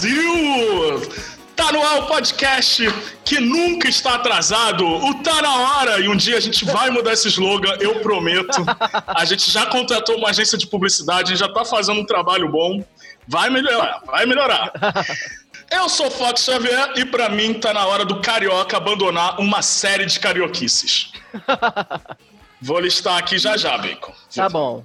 Brasil! Tá no ar o podcast que nunca está atrasado. O Tá na hora. E um dia a gente vai mudar esse slogan, eu prometo. A gente já contratou uma agência de publicidade, a gente já tá fazendo um trabalho bom. Vai melhorar, vai melhorar. Eu sou Fox Xavier e para mim tá na hora do carioca abandonar uma série de carioquices. Vou listar aqui já já, Bacon. Tá bom.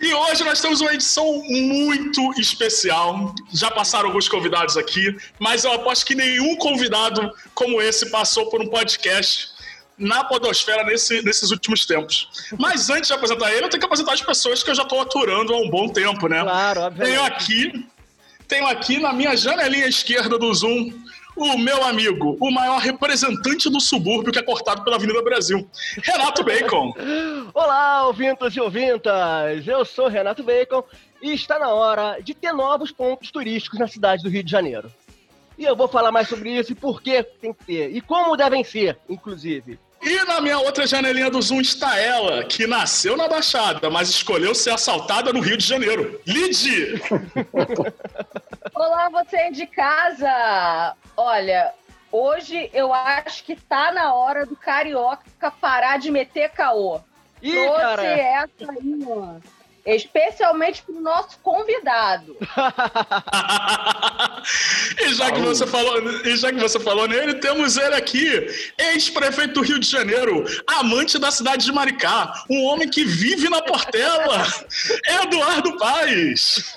E hoje nós temos uma edição muito especial. Já passaram alguns convidados aqui, mas eu aposto que nenhum convidado como esse passou por um podcast na Podosfera nesse, nesses últimos tempos. Mas antes de apresentar ele, eu tenho que apresentar as pessoas que eu já estou aturando há um bom tempo, né? Claro, obviamente. Tenho aqui, tenho aqui na minha janelinha esquerda do Zoom o meu amigo, o maior representante do subúrbio que é cortado pela Avenida Brasil, Renato Bacon. Olá, ouvintos e ouvintas! Eu sou Renato Bacon e está na hora de ter novos pontos turísticos na cidade do Rio de Janeiro. E eu vou falar mais sobre isso e por que tem que ter, e como devem ser, inclusive. E na minha outra janelinha do Zoom está ela, que nasceu na Baixada, mas escolheu ser assaltada no Rio de Janeiro. Lid! Olá, você de casa! Olha, hoje eu acho que tá na hora do Carioca parar de meter caô. Ih, Trouxe cara! essa aí, ó. Especialmente pro nosso convidado. e, já que você falou, e já que você falou nele, temos ele aqui, ex-prefeito do Rio de Janeiro, amante da cidade de Maricá, um homem que vive na Portela, Eduardo Paes.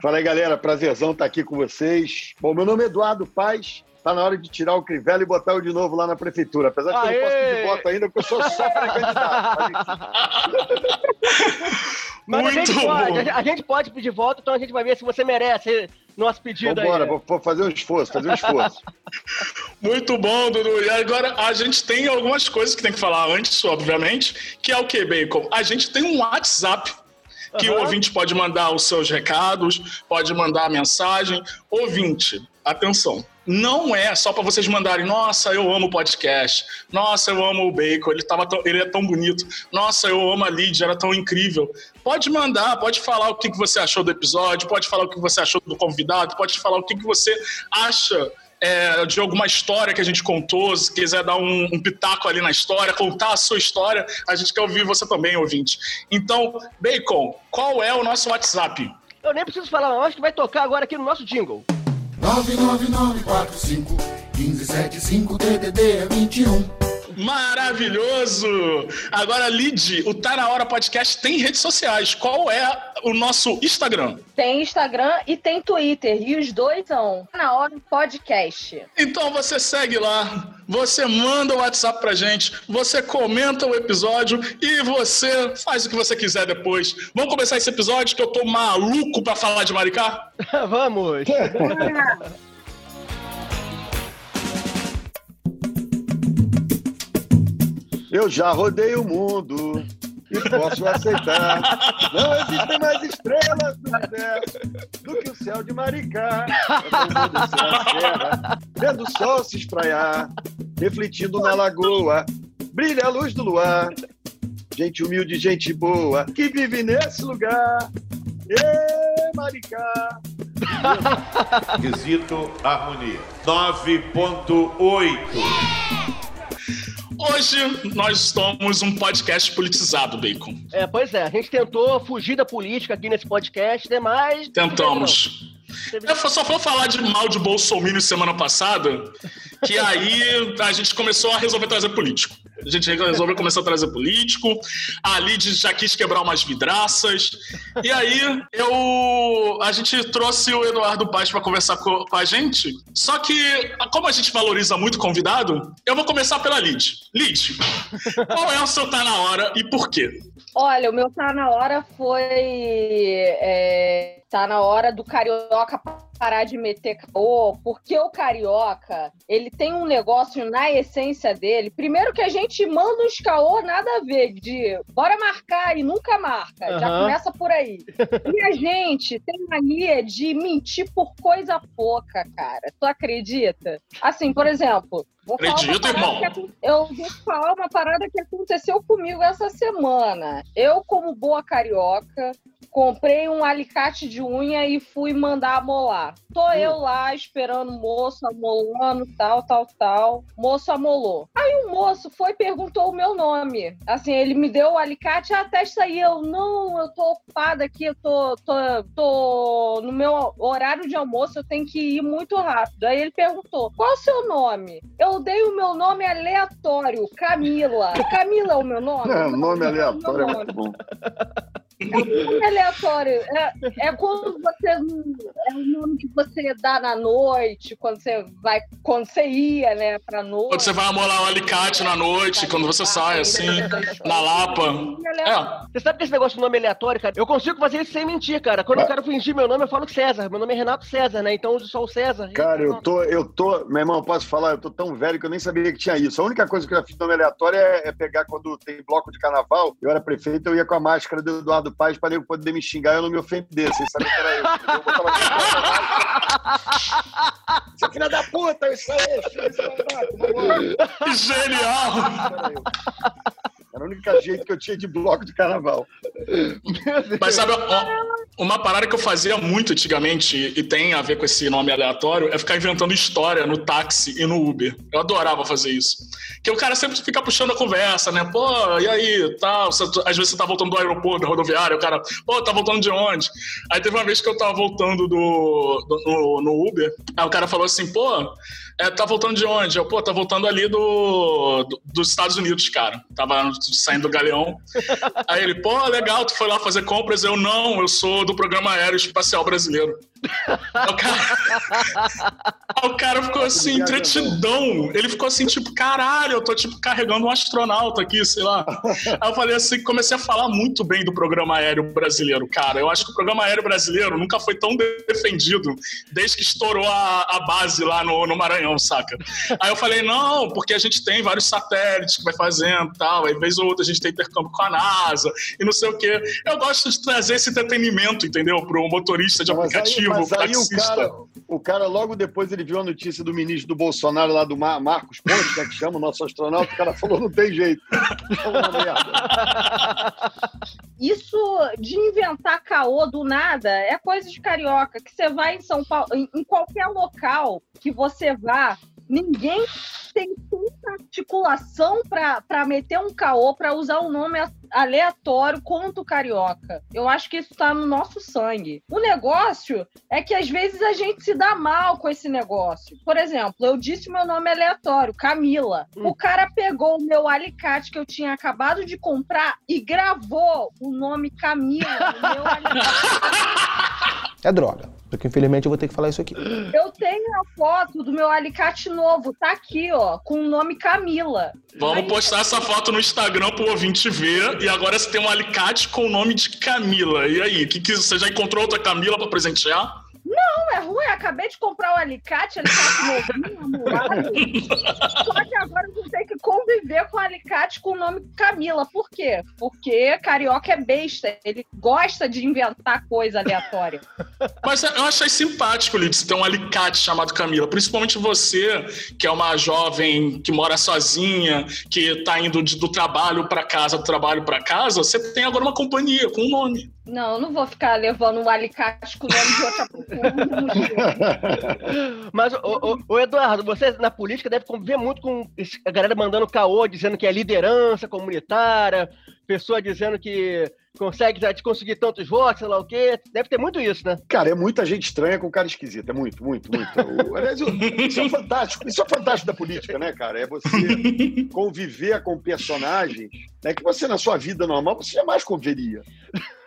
Fala aí, galera. Prazerzão estar aqui com vocês. Bom, meu nome é Eduardo Paz. Tá na hora de tirar o Crivella e botar o de novo lá na prefeitura. Apesar de que eu não posso pedir voto ainda, porque eu sou só pré-candidato. Mas, Mas a Muito gente, pode, bom. a gente- a gente pode pedir voto, então a gente vai ver se você merece nosso pedido Vambora, aí. vou, vou fazer um esforço, fazer um esforço. Muito bom, Dudu. E agora a gente tem algumas coisas que tem que falar antes, obviamente, que é o que, Bacon? A gente tem um WhatsApp que o Aham. ouvinte pode mandar os seus recados, pode mandar a mensagem. Ouvinte, atenção. Não é só para vocês mandarem, nossa, eu amo o podcast, nossa, eu amo o Bacon, ele, tava tão- ele é tão bonito, nossa, eu amo a Lídia, era tão incrível. Pode mandar, pode falar o que, que você achou do episódio, pode falar o que você achou do convidado, pode falar o que, que você acha é, de alguma história que a gente contou, se quiser dar um, um pitaco ali na história, contar a sua história, a gente quer ouvir você também, ouvinte. Então, Bacon, qual é o nosso WhatsApp? Eu nem preciso falar, eu acho que vai tocar agora aqui no nosso jingle. 99945 DDD é 21. Maravilhoso! Agora, Lid, o Tá Na Hora Podcast tem redes sociais. Qual é o nosso Instagram? Tem Instagram e tem Twitter. E os dois são na hora podcast. Então você segue lá, você manda o WhatsApp pra gente, você comenta o episódio e você faz o que você quiser depois. Vamos começar esse episódio que eu tô maluco pra falar de Maricá? Vamos! Eu já rodei o mundo e posso aceitar. Não existem mais estrelas no universo do que o céu de Maricá. Eu vou descer a serra, vendo o sol se espraiar, refletindo na lagoa. Brilha a luz do luar. Gente humilde, gente boa, que vive nesse lugar. Ê, Maricá! Quesito harmonia. 9.8. Hoje nós somos um podcast politizado, Bacon. É, pois é, a gente tentou fugir da política aqui nesse podcast, né? Mas. Tentamos. Eu só vou falar de mal de Bolsonaro semana passada, que aí a gente começou a resolver trazer político. A gente resolveu começar a trazer político, a Lid já quis quebrar umas vidraças, e aí eu a gente trouxe o Eduardo Paz para conversar co- com, a gente, só que como a gente valoriza muito convidado, eu vou começar pela Lid. Lid, qual é o seu tá na hora e por quê? Olha, o meu tá na hora foi. é, tá na hora do carioca parar de meter caô, porque o carioca, ele tem um negócio na essência dele. Primeiro que a gente manda uns caô nada a ver, de bora marcar e nunca marca. Já Aham. começa por aí. E a gente tem mania de mentir por coisa pouca, cara. Tu acredita? Assim, por exemplo, Vou Acredito, irmão. que Eu vou falar uma parada que aconteceu comigo essa semana. Eu, como boa carioca, comprei um alicate de unha e fui mandar amolar. Tô eu lá esperando o moço amolando, tal, tal, tal. Moço amolou. Aí o moço foi e perguntou o meu nome. Assim, ele me deu o alicate, ah, testa aí. Eu, não, eu tô ocupada aqui, eu tô, tô, tô no meu horário de almoço, eu tenho que ir muito rápido. Aí ele perguntou, qual o seu nome? Eu dei o meu nome aleatório, Camila. Camila é o meu nome? É, nome é o meu aleatório é nome. muito aleatório. É, é quando você. É o nome que você dá na noite, quando você vai. Quando você ia, né, pra noite. Quando você vai amolar o alicate na noite, quando você sai assim, na Lapa. É, Você sabe que esse negócio de nome aleatório, cara? Eu consigo fazer isso sem mentir, cara. Quando eu quero fingir meu nome, eu falo César. Meu nome é Renato César, né? Então eu uso só o César. Cara, eu tô, eu tô, meu irmão, posso falar, eu tô tão velho que eu nem sabia que tinha isso. A única coisa que eu já fiz nome aleatório é, é pegar quando tem bloco de carnaval, eu era prefeito, eu ia com a máscara do Eduardo Paz para nego poder me xingar e eu não me ofender, sem saber que era eu. Eu botava. Seu filho da puta, isso aí, isso aí, isso aí, genial! Era o único jeito que eu tinha de bloco de carnaval. Mas sabe, ó, uma parada que eu fazia muito antigamente, e tem a ver com esse nome aleatório, é ficar inventando história no táxi e no Uber. Eu adorava fazer isso. Que o cara sempre fica puxando a conversa, né? Pô, e aí, tal? Você- às vezes você tá voltando do aeroporto, da rodoviária, o cara, pô, tá voltando de onde? Aí teve uma vez que eu tava voltando do, do- no, no Uber, aí o cara falou assim, pô, é, tá voltando de onde? Eu, pô, tá voltando ali do, do- dos Estados Unidos, cara. Tava saindo do galeão. Aí ele, pô, legal, tu foi lá fazer compras? Eu, não, eu sou do Programa Aéreo Espacial Brasileiro. O cara, o cara ficou assim, entretidão. Ele ficou assim, tipo, caralho, eu tô, tipo, carregando um astronauta aqui, sei lá. Aí eu falei assim, comecei a falar muito bem do Programa Aéreo Brasileiro, cara. Eu acho que o Programa Aéreo Brasileiro nunca foi tão defendido desde que estourou a, a base lá no, no Maranhão, saca? Aí eu falei, não, porque a gente tem vários satélites que vai fazendo e tal, aí vez ou outra a gente tem intercâmbio com a NASA e não sei o quê. Eu gosto de trazer esse entretenimento, entendeu? Pro motorista de aí, aplicativo, mas aí o cara, o cara, logo depois, ele viu a notícia do ministro do Bolsonaro lá do Mar- Marcos Pontes, né, que chama o nosso astronauta, o cara falou, não tem jeito. Isso de inventar caô do nada é coisa de carioca. Que você vai em São Paulo, em, em qualquer local que você vá, ninguém tem tanta articulação para meter um caô, para usar um nome aleatório quanto o carioca. Eu acho que isso tá no nosso sangue. O negócio é que às vezes a gente se dá mal com esse negócio. Por exemplo, eu disse meu nome aleatório, Camila. O cara pegou o meu alicate que eu tinha acabado de comprar e gravou o nome Camila no meu alicate. É droga. Porque infelizmente eu vou ter que falar isso aqui. Eu tenho a foto do meu alicate novo, tá aqui, ó, com o nome Camila. Vamos Aí- postar essa foto no Instagram pro ouvinte ver. E agora você tem um alicate com o nome de Camila. E aí, que, que, você já encontrou outra Camila pra presentear? Não é ruim, acabei de comprar o alicate, alicate novinho, amolado. Só que agora eu conviver com alicate com o nome Camila. Por quê? Porque carioca é besta, ele gosta de inventar coisa aleatória. Mas eu achei simpático, Lidice, ter um alicate chamado Camila. Principalmente você, que é uma jovem que mora sozinha, que tá indo de- do trabalho pra casa, do trabalho pra casa. Você tem agora uma companhia com um nome. Não, eu não vou ficar levando um alicate com o nome de outra pessoa. Mas, ô, ô, ô, Eduardo, você na política deve conviver muito com a galera mandando caô, dizendo que é liderança comunitária, pessoa dizendo que consegue já te conseguir tantos votos, sei lá o quê. Deve ter muito isso, né? Cara, é muita gente estranha com cara esquisito. É muito, muito, muito. O- Aliás, o- isso é fantástico. Isso é fantástico da política, né, cara? É você conviver com personagens né, que você, na sua vida normal, você jamais conviveria.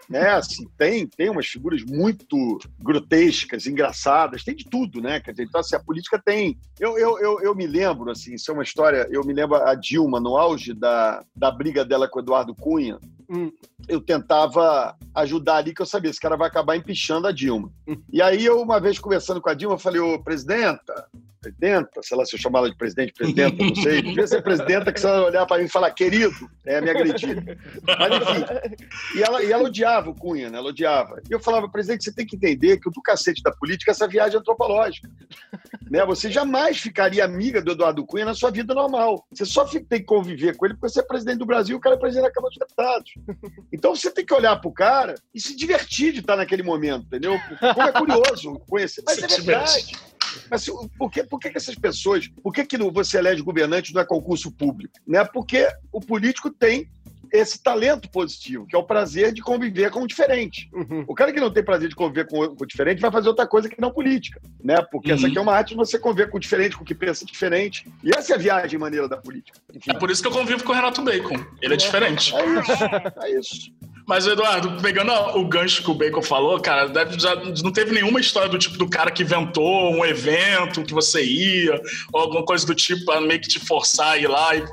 Né, assim, tem, tem umas figuras muito grotescas, engraçadas, tem de tudo, né? Quer dizer, então, assim, a política tem. Eu, eu, eu, eu me lembro, assim, isso é uma história. Eu me lembro a Dilma, no auge da, da briga dela com o Eduardo Cunha, Hum. Eu tentava ajudar ali, que eu sabia, esse cara vai acabar empichando a Dilma. E aí, eu, uma vez conversando com a Dilma, falei, ô, presidenta, presidenta, sei lá se eu chamar ela de presidente, presidenta, não sei. Devia ser presidenta que você vai olhar para mim e falar, querido, é me agredir. Mas enfim. E ela, e ela odiava o Cunha, né? Ela odiava. E eu falava, presidente, você tem que entender que o do cacete da política é essa viagem antropológica. Né? Você jamais ficaria amiga do Eduardo Cunha na sua vida normal. Você só tem que conviver com ele porque você é presidente do Brasil e o cara é presidente da Câmara dos Deputados. Então você tem que olhar pro cara e se divertir de estar naquele momento, entendeu? Como é curioso conhecer. Mas é verdade. Mas por que, por que, que essas pessoas. Por que, que você elege governante não é concurso público? Né? Porque o político tem esse talento positivo, que é o prazer de conviver com o diferente. Uhum. O cara que não tem prazer de conviver com o diferente vai fazer outra coisa que não política, né? Porque uhum. essa aqui é uma arte de você conviver com o diferente, com o que pensa diferente. E essa é a viagem maneira da política. Enfim. É por isso que eu convivo com o Renato Bacon. Ele é, é diferente. É isso. É isso. Mas, Eduardo, pegando o gancho que o Bacon falou, cara, deve, já não teve nenhuma história do tipo do cara que inventou um evento que você ia, ou alguma coisa do tipo, pra meio que te forçar a ir lá e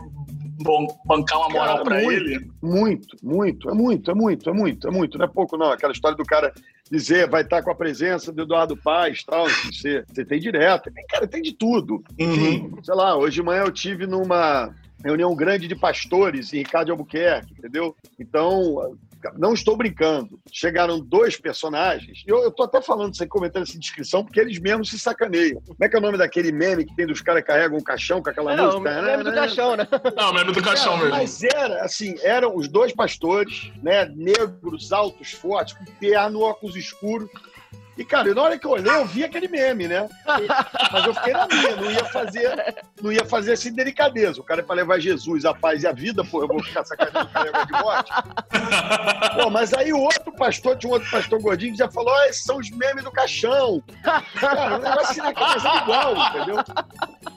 bancar uma moral para ele? Muito, muito, é muito, é muito, é muito, é muito. Não é pouco, não. Aquela história do cara dizer vai estar com a presença do Eduardo Paz tal, você, você tem direto. Tem, cara, tem de tudo. Uhum. Enfim, sei lá, hoje de manhã eu tive numa reunião grande de pastores em Ricardo Albuquerque, entendeu? Então, não estou brincando. Chegaram dois personagens. Eu, eu tô até falando sem comentando essa descrição, porque eles mesmos se sacaneiam. Como é que é o nome daquele meme que tem dos caras que carregam um caixão com aquela não, música? O meme do caixão, né? Não, o meme do caixão mesmo. Mas era, assim, eram os dois pastores, né? Negros, altos, fortes, com terno, óculos escuros e, cara, na hora que eu olhei, eu vi aquele meme, né? Mas eu fiquei na minha, não ia fazer, não ia fazer assim delicadeza. O cara é pra levar Jesus, a paz e a vida, pô, eu vou ficar sacaneando o cara de morte. Pô, mas aí o outro pastor, tinha um outro pastor gordinho que já falou: ah, esses são os memes do caixão. Cara, o negócio assim na cabeça igual, entendeu?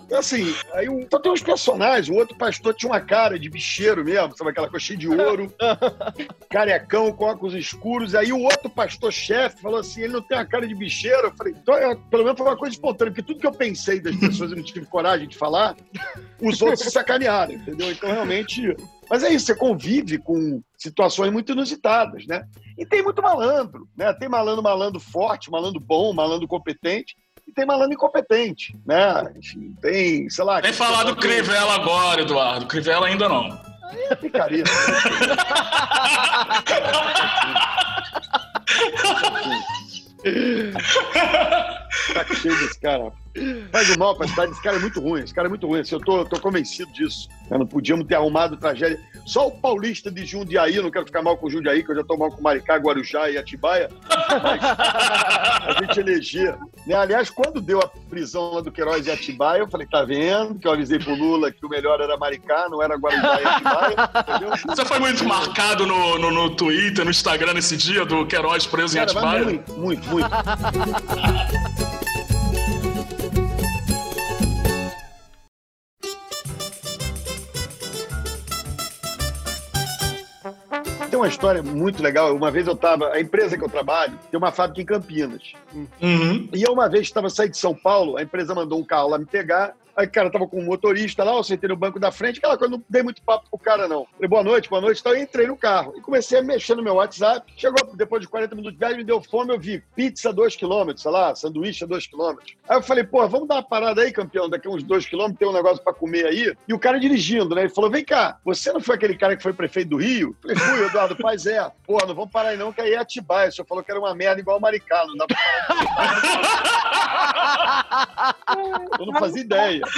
Então, assim, aí então tem uns personagens, o outro pastor tinha uma cara de bicheiro mesmo, sabe aquela coisa cheia de ouro, carecão, com óculos escuros. Aí o outro pastor-chefe falou assim: ele não tem a cara de bicheiro. Eu falei, então, é, pelo menos foi uma coisa espontânea, porque tudo que eu pensei das pessoas e não tive coragem de falar, os outros se sacanearam, entendeu? Então, realmente. Mas é isso, você convive com situações muito inusitadas, né? E tem muito malandro, né? Tem malandro, malandro forte, malandro bom, malandro competente, e tem malandro incompetente, né? Enfim, tem, sei lá. Tem falar do Crivella agora, Eduardo. Crivella ainda não. Aí é picaria. tá cheio desse cara. Faz o mal pra cidade, esse cara é muito ruim, esse cara é muito ruim. Assim, eu tô, tô convencido disso. Não podíamos ter arrumado tragédia. Só o paulista de Jundiaí, não quero ficar mal com Jundiaí, que eu já tô mal com Maricá, Guarujá e Atibaia, mas a gente elegia. Né? Aliás, quando deu a prisão lá do Queiroz e Atibaia, eu falei, tá vendo? Que eu avisei pro Lula que o melhor era Maricá, não era Guarujá e Atibaia, entendeu? Você foi muito marcado no, no, no Twitter, no Instagram nesse dia do Queiroz preso Cara, em Atibaia? Muito, muito, muito. Tem uma história muito legal. Uma vez eu estava, a empresa que eu trabalho tem uma fábrica em Campinas. Uhum. E eu uma vez estava saindo de São Paulo, a empresa mandou um carro lá me pegar. Aí, cara, tava com um motorista lá, eu sentei no banco da frente, aquela coisa, não dei muito papo pro cara, não. Falei, boa noite, boa noite, então eu entrei no carro e comecei a mexer no meu WhatsApp. Chegou depois de 40 minutos de viagem, me deu fome, eu vi pizza 2 km, sei lá, sanduíche a 2 km. Aí eu falei, pô, vamos dar uma parada aí, campeão, daqui uns 2 km tem um negócio pra comer aí. E o cara dirigindo, né? Ele falou, vem cá, você não foi aquele cara que foi prefeito do Rio? Eu falei, fui, Eduardo, paz é. Pô, não vamos parar aí não, que aí é Atibaia. O senhor falou que era uma merda igual o Maricá, não dá pra parar. eu não fazia ideia.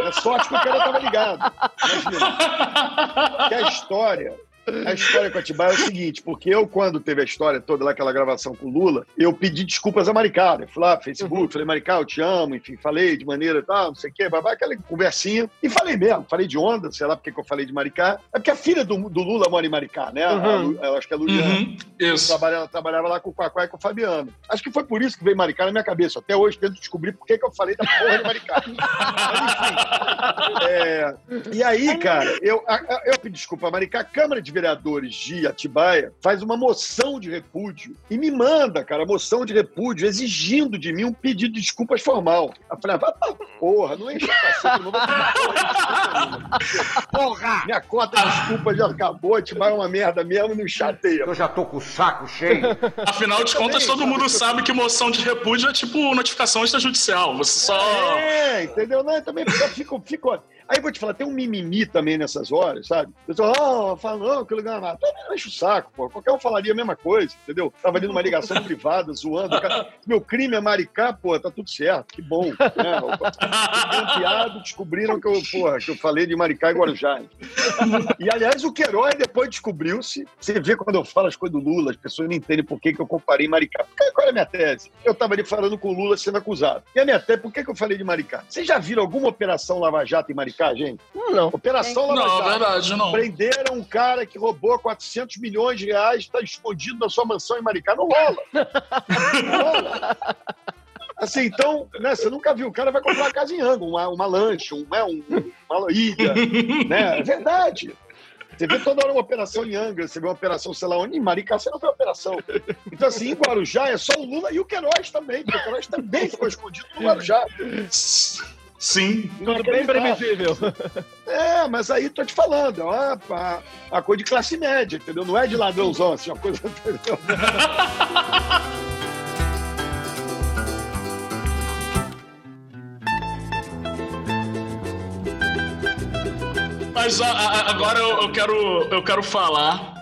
É sorte que o cara tava ligado. Imagina. Que a história a história com Atibaia é o seguinte, porque eu, quando teve a história toda lá, aquela gravação com o Lula, eu pedi desculpas a Maricá. Eu fui lá, Facebook, uhum. falei, Maricá, eu te amo, enfim, falei de maneira tal, não sei o quê, babá, aquela conversinha. E falei mesmo, falei de onda, sei lá porque que eu falei de Maricá. É porque a filha do, do Lula mora em Maricá, né? Uhum. A, eu acho que é a Luliana. Uhum. Isso. Trabalhava, ela trabalhava lá com o Quaquá e com o Fabiano. Acho que foi por isso que veio Maricá na minha cabeça. Até hoje tento descobrir por que, que eu falei da porra de Maricá. Mas, enfim, É, e aí, cara, eu, a- a- eu pedi desculpa, Maricá, a Câmara de Vereadores de Atibaia faz uma moção de repúdio e me manda, cara, moção de repúdio exigindo de mim um pedido de desculpas formal. Eu falei, ah, porra, não enche o cacete, não vou porra! Minha cota de desculpa já acabou, Atibaia é uma merda mesmo, não chateia. Eu já tô com o saco cheio. Afinal de contas, também, todo mundo sabe que moção de repúdio é tipo notificação extrajudicial. Você só. É, entendeu? Não, eu também fico, fico. Aí vou te falar, tem um mimimi também nessas horas, sabe? Eu tô, oh, falando que lugar nada. Não enche o saco, pô. Qualquer um falaria a mesma coisa, entendeu? Tava ali numa ligação privada, zoando. Cara, Meu crime é maricá, pô, tá tudo certo, que bom. Né? Campeado, descobriram que eu, porra, que eu falei de maricá e Guarujá. E aliás, o Queiroz depois descobriu-se. Você vê quando eu falo as coisas do Lula, as pessoas não entendem por que, que eu comparei Maricá. Porque, qual é a minha tese? Eu estava ali falando com o Lula sendo acusado. E a minha tese, por que, que eu falei de Maricá? Vocês já viram alguma operação Lava Jato em Maricá, gente? Não. Operação Lava Não, Jato. verdade, não. Prenderam um cara que roubou 400 milhões de reais, está escondido na sua mansão em Maricá. Não rola. Não rola. Assim, então, né, você nunca viu. O cara vai comprar uma casa em Ango, uma, uma lanche, um, né, um, uma ilha. Né? É verdade. Você vê toda hora uma operação em Angra, você vê uma operação, sei lá onde, em Maricá você não vê operação. Então, assim, em Guarujá é só o Lula e o Queiroz também, porque o Queiroz também ficou escondido no Guarujá. Sim. Tudo bem previsível. É, mas aí tô te falando, é uma, uma, uma coisa de classe média, entendeu? Não é de ladrãozão, assim, uma coisa. Mas a- a- agora eu, eu quero, eu quero falar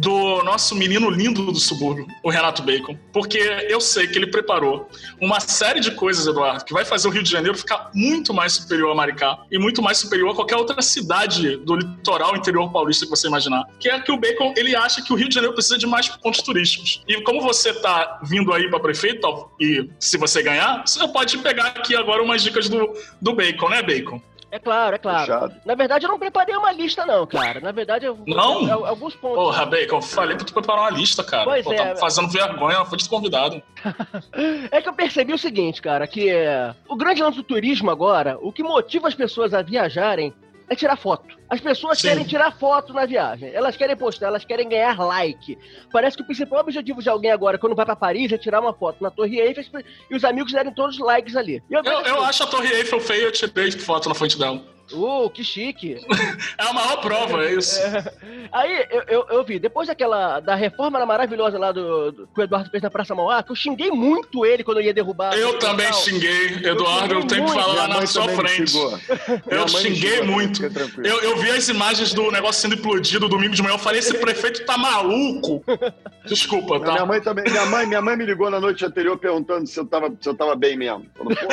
do nosso menino lindo do subúrbio, o Renato Bacon, porque eu sei que ele preparou uma série de coisas, Eduardo, que vai fazer o Rio de Janeiro ficar muito mais superior a Maricá e muito mais superior a qualquer outra cidade do litoral interior paulista que você imaginar. Que é que o Bacon, ele acha que o Rio de Janeiro precisa de mais pontos turísticos. E como você tá vindo aí para prefeito, e se você ganhar, você pode pegar aqui agora umas dicas do, do Bacon, né, Bacon? É claro, é claro. Puxado. Na verdade, eu não preparei uma lista, não, cara. Na verdade, eu. Não? eu- alguns pontos. Porra, Bacon, eu falei pra tu preparar uma lista, cara. Pois Pô, é. tá fazendo vergonha na frente do convidado. É que eu percebi o seguinte, cara, que é, o grande lance do turismo agora, o que motiva as pessoas a viajarem é tirar foto. As pessoas Sim. querem tirar foto na viagem. Elas querem postar, elas querem ganhar like. Parece que o principal objetivo de alguém agora, quando vai pra Paris, é tirar uma foto na Torre Eiffel e os amigos derem todos os likes ali. Eu, Eu, eu assim, acho a Torre Eiffel feia, eu tirei foto na frente dela. Uh, que chique. É a maior prova, é isso. Aí eu, eu, eu vi, depois daquela da reforma maravilhosa lá do, do que o Eduardo fez na Praça Mauá, que eu xinguei muito ele quando eu ia derrubar. Eu também local. xinguei, Eduardo, eu xinguei tenho que muito. falar Minha na sua frente. Minha Eu xinguei xingou, muito. Eu, eu vi as imagens do negócio sendo implodido domingo de manhã. Eu falei, esse prefeito tá maluco. Desculpa, Minha tá? mãe também, minha mãe, minha mãe me ligou na noite anterior perguntando se eu tava, se eu tava bem mesmo. Falou, pô,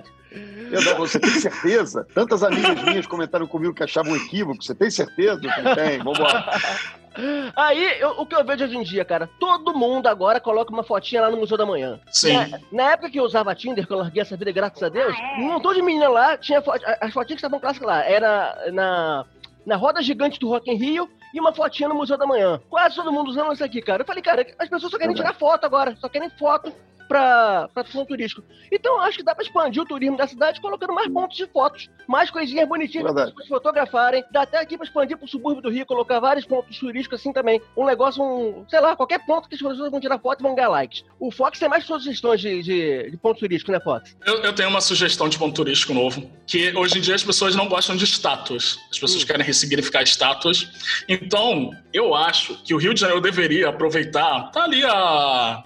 verdade. Verdade, você tem certeza? Tantas amigas minhas comentaram comigo que achavam um equívoco. Você tem certeza? Eu falei, tem, vambora. Aí, eu- o que eu vejo hoje em dia, cara, todo mundo agora coloca uma fotinha lá no Museu da Manhã. Sim. Na, na época que eu usava Tinder, que eu larguei essa vida, graças a Deus, um montão de menina lá, tinha fo- as fotinhas que estavam clássicas lá. Era na, na roda gigante do Rock in Rio e uma fotinha no Museu da Manhã. Quase todo mundo usando isso aqui, cara. Eu falei, cara, as pessoas só querem tirar foto agora, só querem foto pra, pra turismo turístico. Então, eu acho que dá pra expandir o turismo da cidade colocando mais pontos de fotos, mais coisinhas bonitinhas para as fotografarem. Dá até aqui pra expandir pro subúrbio do Rio, colocar vários pontos turísticos assim também. Um negócio, um, sei lá, qualquer ponto que as pessoas vão tirar foto e vão ganhar likes. O Fox tem mais sugestões de, de, de pontos turísticos, né, Fox? Eu, eu tenho uma sugestão de ponto turístico novo, que hoje em dia as pessoas não gostam de estátuas. As pessoas querem ressignificar estátuas. Então, eu acho que o Rio de Janeiro deveria aproveitar. Tá ali a.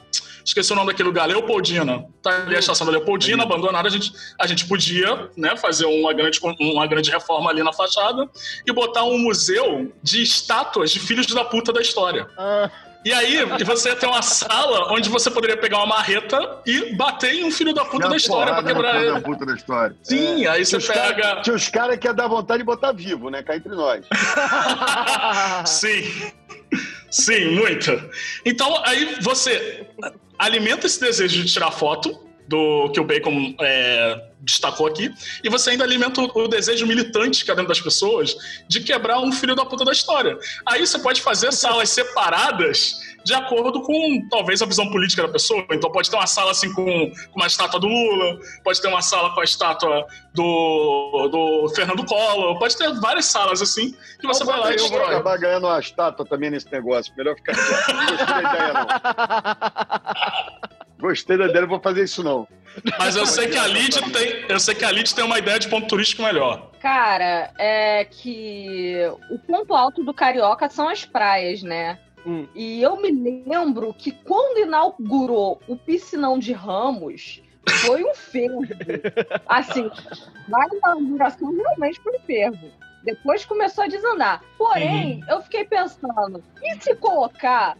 Esqueci o nome daquele lugar, Leopoldina. Tá ali a estação da Leopoldina, abandonada. A gente, a gente podia né, fazer uma grande, uma grande reforma ali na fachada e botar um museu de estátuas de filhos da puta da história. Ah, E aí, você ia ter uma sala onde você poderia pegar uma marreta e bater em um filho da puta da história pra quebrar filho ele. da puta da história. Sim, aí Tinha você cara- pega. Tinha os caras que ia dar vontade de botar vivo, né? Cá entre nós. Sim. Sim, muita. Então, aí você alimenta esse desejo de tirar foto do que o Bacon é, destacou aqui, e você ainda alimenta o, desejo militante que há dentro das pessoas de quebrar um filho da puta da história. Aí você pode fazer salas separadas de acordo com talvez a visão política da pessoa. Então pode ter uma sala assim com, com uma estátua do Lula, pode ter uma sala com a estátua do, do Fernando Collor, pode ter várias salas assim que você vai lá e eu vou acabar ganhando uma estátua também nesse negócio. Melhor ficar quieto. Não gostei da ideia, não. Gostei da ideia, não vou fazer isso, não. Mas eu sei que a Lid tem, eu sei que a Lid tem uma ideia de ponto turístico melhor. Cara, é que o ponto alto do Carioca são as praias, né? Hum. E eu me lembro que quando inaugurou o piscinão de Ramos, foi um fervo. Assim, na inauguração realmente foi um fervo. Depois começou a desandar. Porém, eu fiquei pensando, e se colocar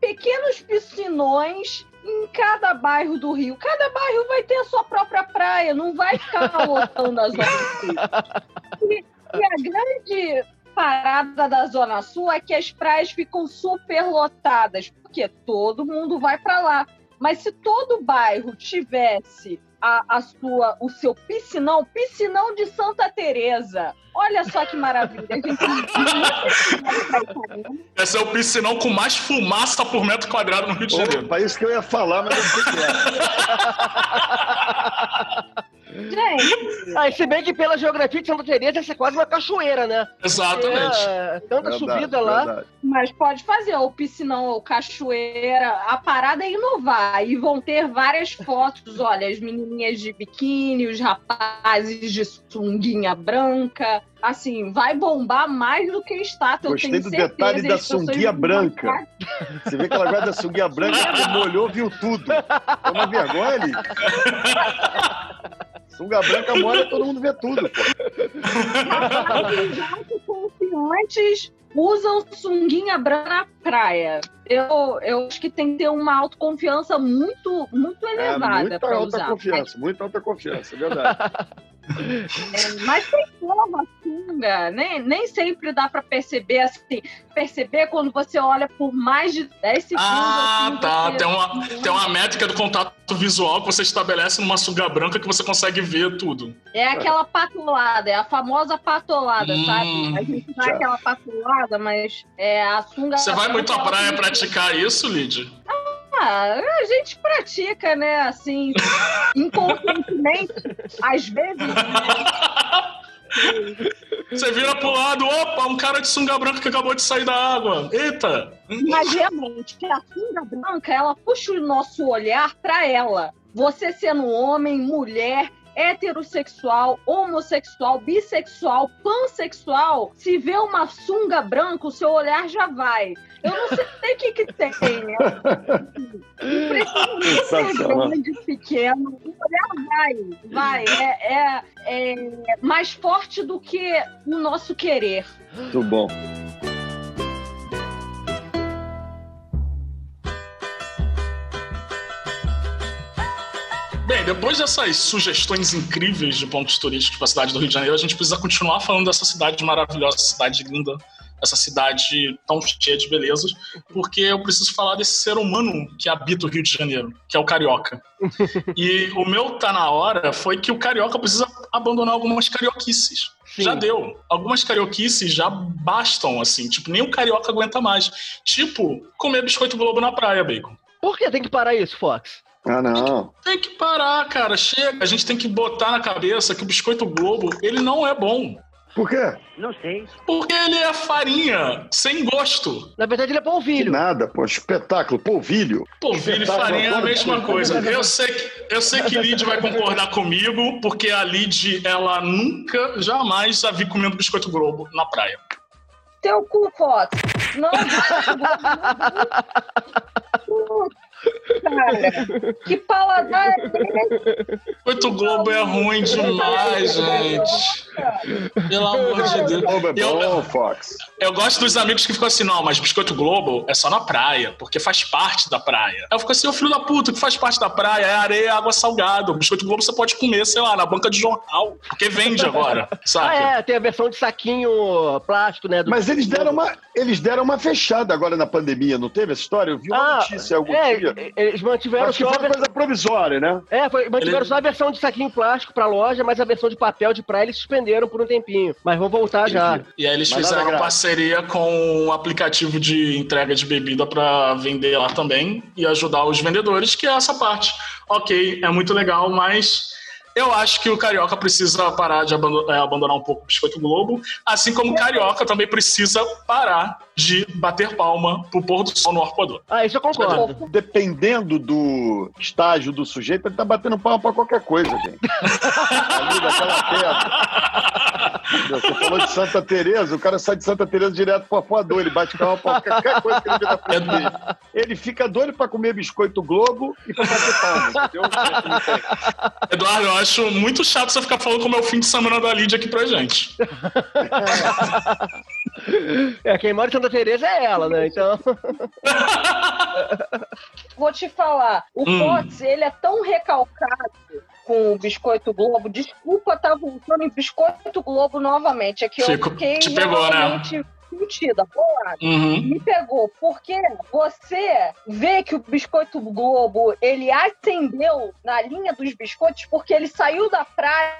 pequenos piscinões em cada bairro do Rio? Cada bairro vai ter a sua própria praia, não vai ficar lotando as outras. E, e a grande parada da Zona Sul é que as praias ficam super lotadas, porque todo mundo vai para lá. Mas se todo bairro tivesse a, a sua, o seu piscinão, piscinão de Santa Teresa, olha só que maravilha. Esse é o piscinão com mais fumaça por metro quadrado no Rio de Janeiro. Opa, isso que eu ia falar, mas não sei o que é. Gente, Ah, se bem que pela geografia de Santa Teresa, essa é quase uma cachoeira, né? Exatamente. É, tanta Verdade, subida lá. verdade. mas pode fazer o piscinão ou cachoeira. A parada é inovar. E vão ter várias fotos. Olha, as menininhas de biquíni, os rapazes de sunguinha branca. Assim, vai bombar mais do que estátua. Gostei eu tenho do certeza. detalhe da sunguinha branca. marcar. Você vê que ela gosta da sunguinha branca, molhou, viu tudo. É uma vergonha ali. Sunga branca molha, todo mundo vê tudo, pô. Autoconfiantes usam sunguinha branca na praia. Eu, eu acho que tem que ter uma autoconfiança muito, muito É, elevada muita para alta usar. confiança, muita alta confiança, é verdade. É, mas tem como a sunga, nem, sempre dá pra perceber assim. Perceber quando você olha por mais de 10 segundos. Ah, assim, tá. Tem uma, tem uma métrica do contato visual que você estabelece numa sunga branca que você consegue ver tudo. É aquela patolada, é a famosa patolada, Hum, sabe? A gente dá já. aquela patolada, mas é a sunga. Você vai muito à praia praticar isso, Lid? Ah, a gente pratica, né? Assim, inconscientemente, às vezes. Você vira pro lado, opa, um cara de sunga branca que acabou de sair da água. Eita! Mas realmente, que a sunga branca, ela puxa o nosso olhar para ela. Você sendo homem, mulher, heterossexual, homossexual, bissexual, pansexual, se vê uma sunga branca, o seu olhar já vai. Eu não sei o que que tem, né? Precisa ser grande, pequeno, o olhar vai, vai. É, é, é mais forte do que o nosso querer. Muito bom. Bem, depois dessas sugestões incríveis de pontos turísticos para a cidade do Rio de Janeiro, a gente precisa continuar falando dessa cidade maravilhosa, cidade linda, essa cidade tão cheia de belezas, porque eu preciso falar desse ser humano que habita o Rio de Janeiro, que é o carioca. E o meu tá na hora foi que o carioca precisa abandonar algumas carioquices. Sim. Já deu. Algumas carioquices já bastam, assim. Tipo, nem o carioca aguenta mais. Tipo, comer biscoito Globo na praia, Bacon. Por que tem que parar isso, Fox? Ah, não. Tem que parar, cara. Chega. A gente tem que botar na cabeça que o biscoito Globo, ele não é bom. Por quê? Porque ele é farinha, sem gosto. Na verdade, ele é Que polvilho. nada, pô. Espetáculo, polvilho. Polvilho e farinha é a mesma coisa. Eu sei que, eu sei que Lid vai concordar comigo, porque a Lid, ela nunca, jamais a vi comendo biscoito Globo na praia. Teu cu, Fox. Não, Cara, que paladar é esse? Biscoito Globo é ruim demais, gente. Pelo amor de Deus. Globo é Eu- bom, Fox. Eu gosto dos amigos que ficam assim, não, mas Biscoito Globo é só na praia, porque faz parte da praia. Aí eu fico assim, ô filho da puta, o que faz parte da praia é areia água salgada. O Biscoito Globo você pode comer, sei lá, na banca de jornal, porque vende agora, Ah, saca? é, tem a versão de saquinho plástico, né? do- Mas eles deram uma, eles deram uma fechada agora na pandemia, não teve essa história? Eu vi uma Ah, notícia algum é, dia. Eles mantiveram Acho que só foi a uma ver- coisa provisória, né? É, foi, mantiveram Ele- só a versão de saquinho plástico pra loja, mas a versão de papel de praia eles suspenderam por um tempinho. Mas vão voltar já. E aí eles Mas fizeram grave. parceria com um aplicativo de entrega de bebida pra vender lá também e ajudar os vendedores, que é essa parte. Ok, é muito legal, mas eu acho que o Carioca precisa parar de é, abandonar um pouco o Biscoito Globo, assim como o Carioca também precisa parar de bater palma pro pôr do sol no arpoador. Ah, isso eu concordo. Dependendo do estágio do sujeito, ele tá batendo palma pra qualquer coisa, gente. Ali daquela terra. Você falou de Santa Teresa, o cara sai de Santa Teresa direto pro apoador, ele bate palma pra qualquer coisa que ele vê na frente dele. Ele fica doido pra comer biscoito Globo e pra bater palma, entendeu? Eduardo, eu acho muito chato você ficar falando como é o fim de semana da Lídia aqui pra gente. É, quem mora em Santa Teresa é ela, né? Então. Vou te falar, o Hum. Potts, ele é tão recalcado com o Biscoito Globo. Desculpa tá voltando em Biscoito Globo novamente. É que eu Fico- fiquei te pegou, né? sentida. Uhum. Me pegou, porque você vê que o Biscoito Globo, ele ascendeu na linha dos biscoitos porque ele saiu da praia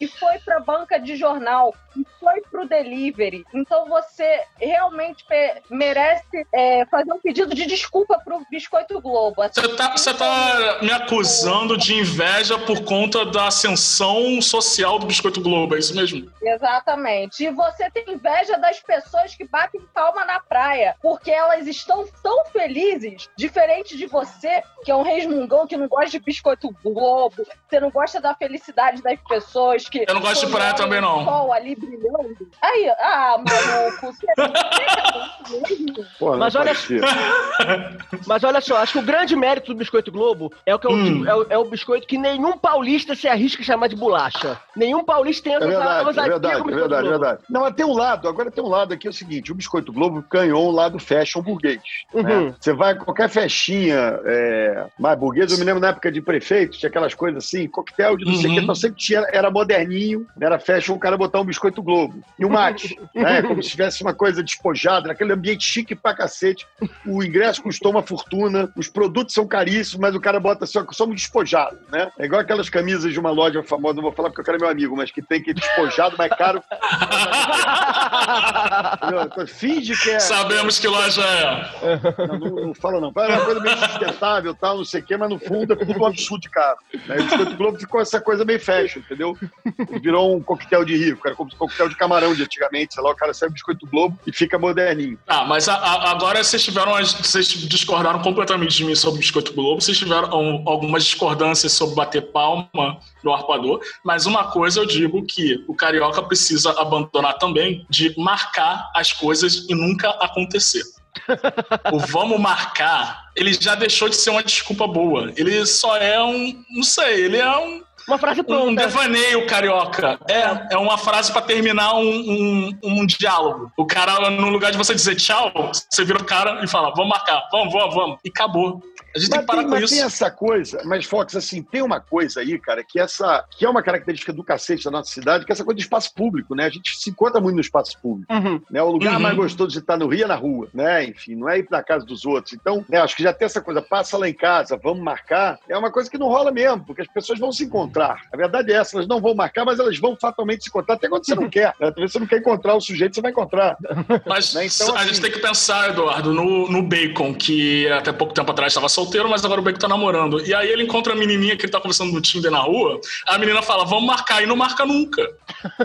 e foi pra banca de jornal e foi pro delivery. Então você realmente merece é, fazer um pedido de desculpa pro Biscoito Globo. Assim, Você tá, você tá me acusando de inveja por conta da ascensão social do Biscoito Globo, é isso mesmo? Exatamente. E você tem inveja das pessoas que batem palma na praia, porque elas estão tão felizes, diferente de você, que é um resmungão que não gosta de biscoito globo, você não gosta da felicidade das pessoas que. Eu não gosto de praia também, o não. sol ali brilhando. Aí, ah, maluco, é mesmo? Porra, Mas olha-. Mas olha só, acho que o grande mérito do Biscoito Globo é o, que é, o, Hum. é, o, é o biscoito que nenhum paulista se arrisca a chamar de bolacha. Nenhum paulista tem É essa verdade, é verdade, o é verdade, é verdade. Não, mas tem um lado, agora tem um lado aqui, é o seguinte, o Biscoito Globo ganhou um lado fashion burguês. né? Uhum. Você vai a qualquer festinha é, mais burguesa, eu me lembro na época de prefeito, tinha aquelas coisas assim, coquetel de não sei o Uhum. que, então sempre tinha, era moderninho, era fashion o cara botar um Biscoito Globo. E o mate, né? Como se tivesse uma coisa despojada, naquele ambiente chique pra cacete. O ingresso custou uma fortuna, os produtos são caríssimos, mas o cara bota assim, ó, somos despojados, né? É igual aquelas camisas de uma loja famosa, não vou falar porque o cara é meu amigo, mas que tem que despojado, mais caro. Entendeu? Finge que é. Sabemos que loja é. Não, não, não fala não. É uma coisa meio sustentável, tal, não sei o quê, mas no fundo é tudo um absurdo de caro. Né? O Biscoito Globo ficou essa coisa meio fashion, entendeu? Virou um coquetel de rico, era como um coquetel de camarão de antigamente, sei lá, o cara o Biscoito Globo e fica moderninho. Ah, mas a- a- agora vocês tiveram. Vocês discordaram completamente de mim sobre Biscoito Globo. Vocês tiveram um, algumas discordâncias sobre bater palma no arpador. Mas uma coisa eu digo que o carioca precisa abandonar também de marcar as coisas e nunca acontecer. o vamos marcar, ele já deixou de ser uma desculpa boa. Ele só é um. Não sei, ele é um Uma frase um pronta. devaneio carioca. É, é uma frase pra terminar um, um, um diálogo. O cara, no lugar de você dizer tchau, você vira o cara e fala, vamos marcar, vamos, vamos, vamos. E acabou. A gente tem Mas que parar tem, com mas isso. tem essa coisa, mas Fox, assim, tem uma coisa aí, cara, que essa que é uma característica do cacete da nossa cidade, que é essa coisa de espaço público, né? A gente se encontra muito no espaço público. Uhum. Né? O lugar Uhum. mais gostoso de estar no Rio é na rua, né? Enfim, não é ir na casa dos outros. Então, né, acho que já tem essa coisa, passa lá em casa, vamos marcar, é uma coisa que não rola mesmo, porque as pessoas vão se encontrar. A verdade é essa, elas não vão marcar, mas elas vão fatalmente se encontrar, até quando você não quer. Né? Talvez você não quer encontrar o sujeito, você vai encontrar. Mas Né, então, a assim- gente tem que pensar, Eduardo, no, no Bacon, que até pouco tempo atrás estava solteiro, mas agora o Bacon tá namorando. E aí ele encontra a menininha que ele tá conversando no Tinder na rua, a menina fala, vamos marcar, e não marca nunca.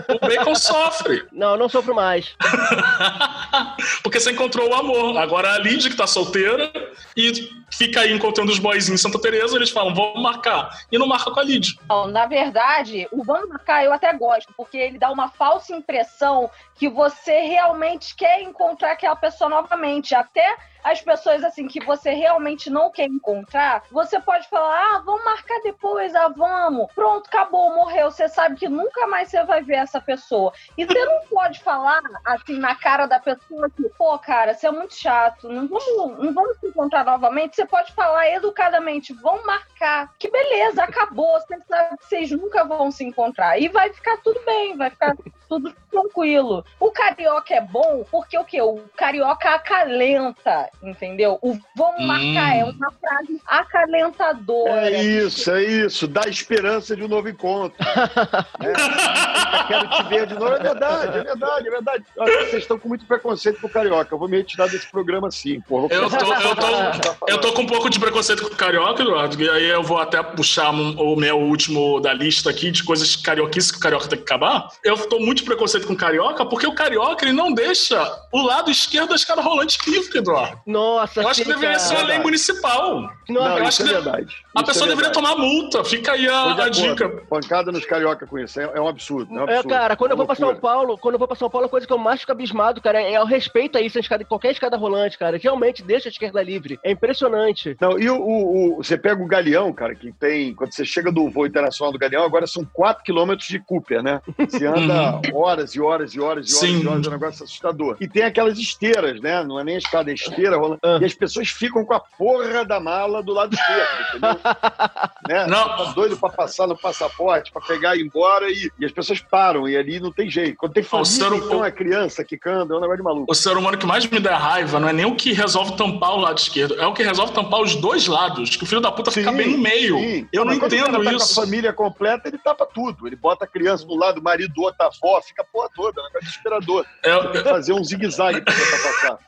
O Bacon sofre. Não, não sofro mais. Porque você encontrou o amor. Agora a Lídia que tá solteira e fica aí encontrando os boys em Santa Teresa, eles falam, vamos marcar. E não marca com a Lid. Não, na verdade, o vamos marcar eu até gosto, porque ele dá uma falsa impressão que você realmente quer encontrar aquela pessoa novamente. Até as pessoas assim que você realmente não quer encontrar, você pode falar: "Ah, vamos marcar depois, ah, vamos". Pronto, acabou, morreu. Você sabe que nunca mais você vai ver essa pessoa. E você não pode falar assim na cara da pessoa que, pô, cara, você é muito chato, não vamos, não vamos se encontrar novamente. Você pode falar educadamente: "Vamos marcar". Que beleza, acabou. Você sabe que vocês nunca vão se encontrar e vai ficar tudo bem, vai ficar tudo tranquilo. O carioca é bom porque o quê? O carioca acalenta, entendeu? O vamos Hum. marcar é uma frase acalentadora. É isso, é isso. Dá esperança de um novo encontro. Eu quero te ver de novo. É verdade, é verdade, é verdade. Vocês estão com muito preconceito com o carioca. Eu vou me retirar desse programa sim. Porra, Eu tô, eu, tô, eu tô com um pouco de preconceito com o carioca, Eduardo, e aí eu vou até puxar um- o meu último da lista aqui de coisas carioquices que o carioca tem que acabar. Eu tô muito preconceito com o carioca porque o carioca ele não deixa o lado esquerdo da escada rolante livre, Eduardo. Nossa, Eu acho que deveria ser uma lei municipal. Nossa, Não, eu acho é que verdade. A Isso pessoa é deveria tomar multa. Fica aí a, a dica. Pancada nos carioca com isso. É, é um absurdo. É, um É, absurdo. cara, quando eu vou pra São. Paulo, quando eu vou pra São Paulo, a coisa que eu mais fico abismado, cara, é o respeito a isso, a escada, qualquer escada rolante, cara. Realmente deixa a esquerda livre. É impressionante. Não, e o, o- o- você pega o Galeão, cara, que tem. Quando você chega do voo internacional do Galeão, agora são 4 quilômetros de Cooper, né? Você anda horas e horas e horas e horas Sim. e horas, é um negócio assustador. E tem aquelas esteiras, né? Não é nem escada, é esteira rolando. Ah. E as pessoas ficam com a porra da mala do lado esquerdo, entendeu? né? Não. Tá doido pra passar no passaporte, pra pegar e ir embora, e, e as pessoas param, e ali não tem jeito. Quando tem família, ser- então uma criança quicando, é um negócio de maluco. O ser humano que mais me dá raiva não é nem o que resolve tampar o lado esquerdo, é o que resolve tampar os dois lados, que o filho da puta fica Sim, bem no meio. sim. Eu não Mas o entendo cara tá isso. com a família completa, ele tapa tudo. Ele bota a criança do lado, o marido do outro, a avó, fica a porra toda. É um negócio desesperador. É, Tem que fazer um zigue-zague pra tentar passar.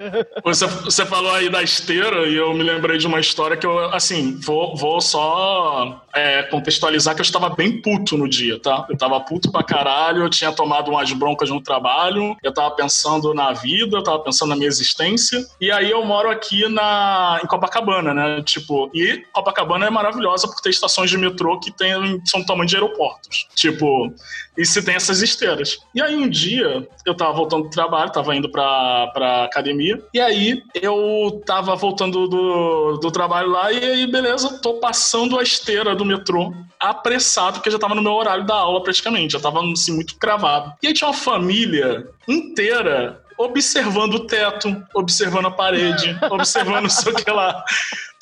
Você, você falou aí da esteira e eu me lembrei de uma história que eu, assim, vou, vou só é, contextualizar que eu estava bem puto no dia, tá? Eu tava puto pra caralho, eu tinha tomado umas broncas no trabalho, eu tava pensando na vida, eu tava pensando na minha existência. E aí eu moro aqui na, em Copacabana, né? Tipo, e Copacabana é maravilhosa por ter estações de metrô que tem, são do tamanho de aeroportos. Tipo, e se tem essas esteiras. E aí um dia eu tava voltando do trabalho, tava indo pra, pra academia, e aí eu tava voltando do, do trabalho lá, e aí beleza, tô passando a esteira do metrô, apressado, porque já tava no meu horário da aula praticamente, já tava assim, muito cravado. E aí tinha uma família inteira observando o teto, observando a parede, observando não sei o que lá,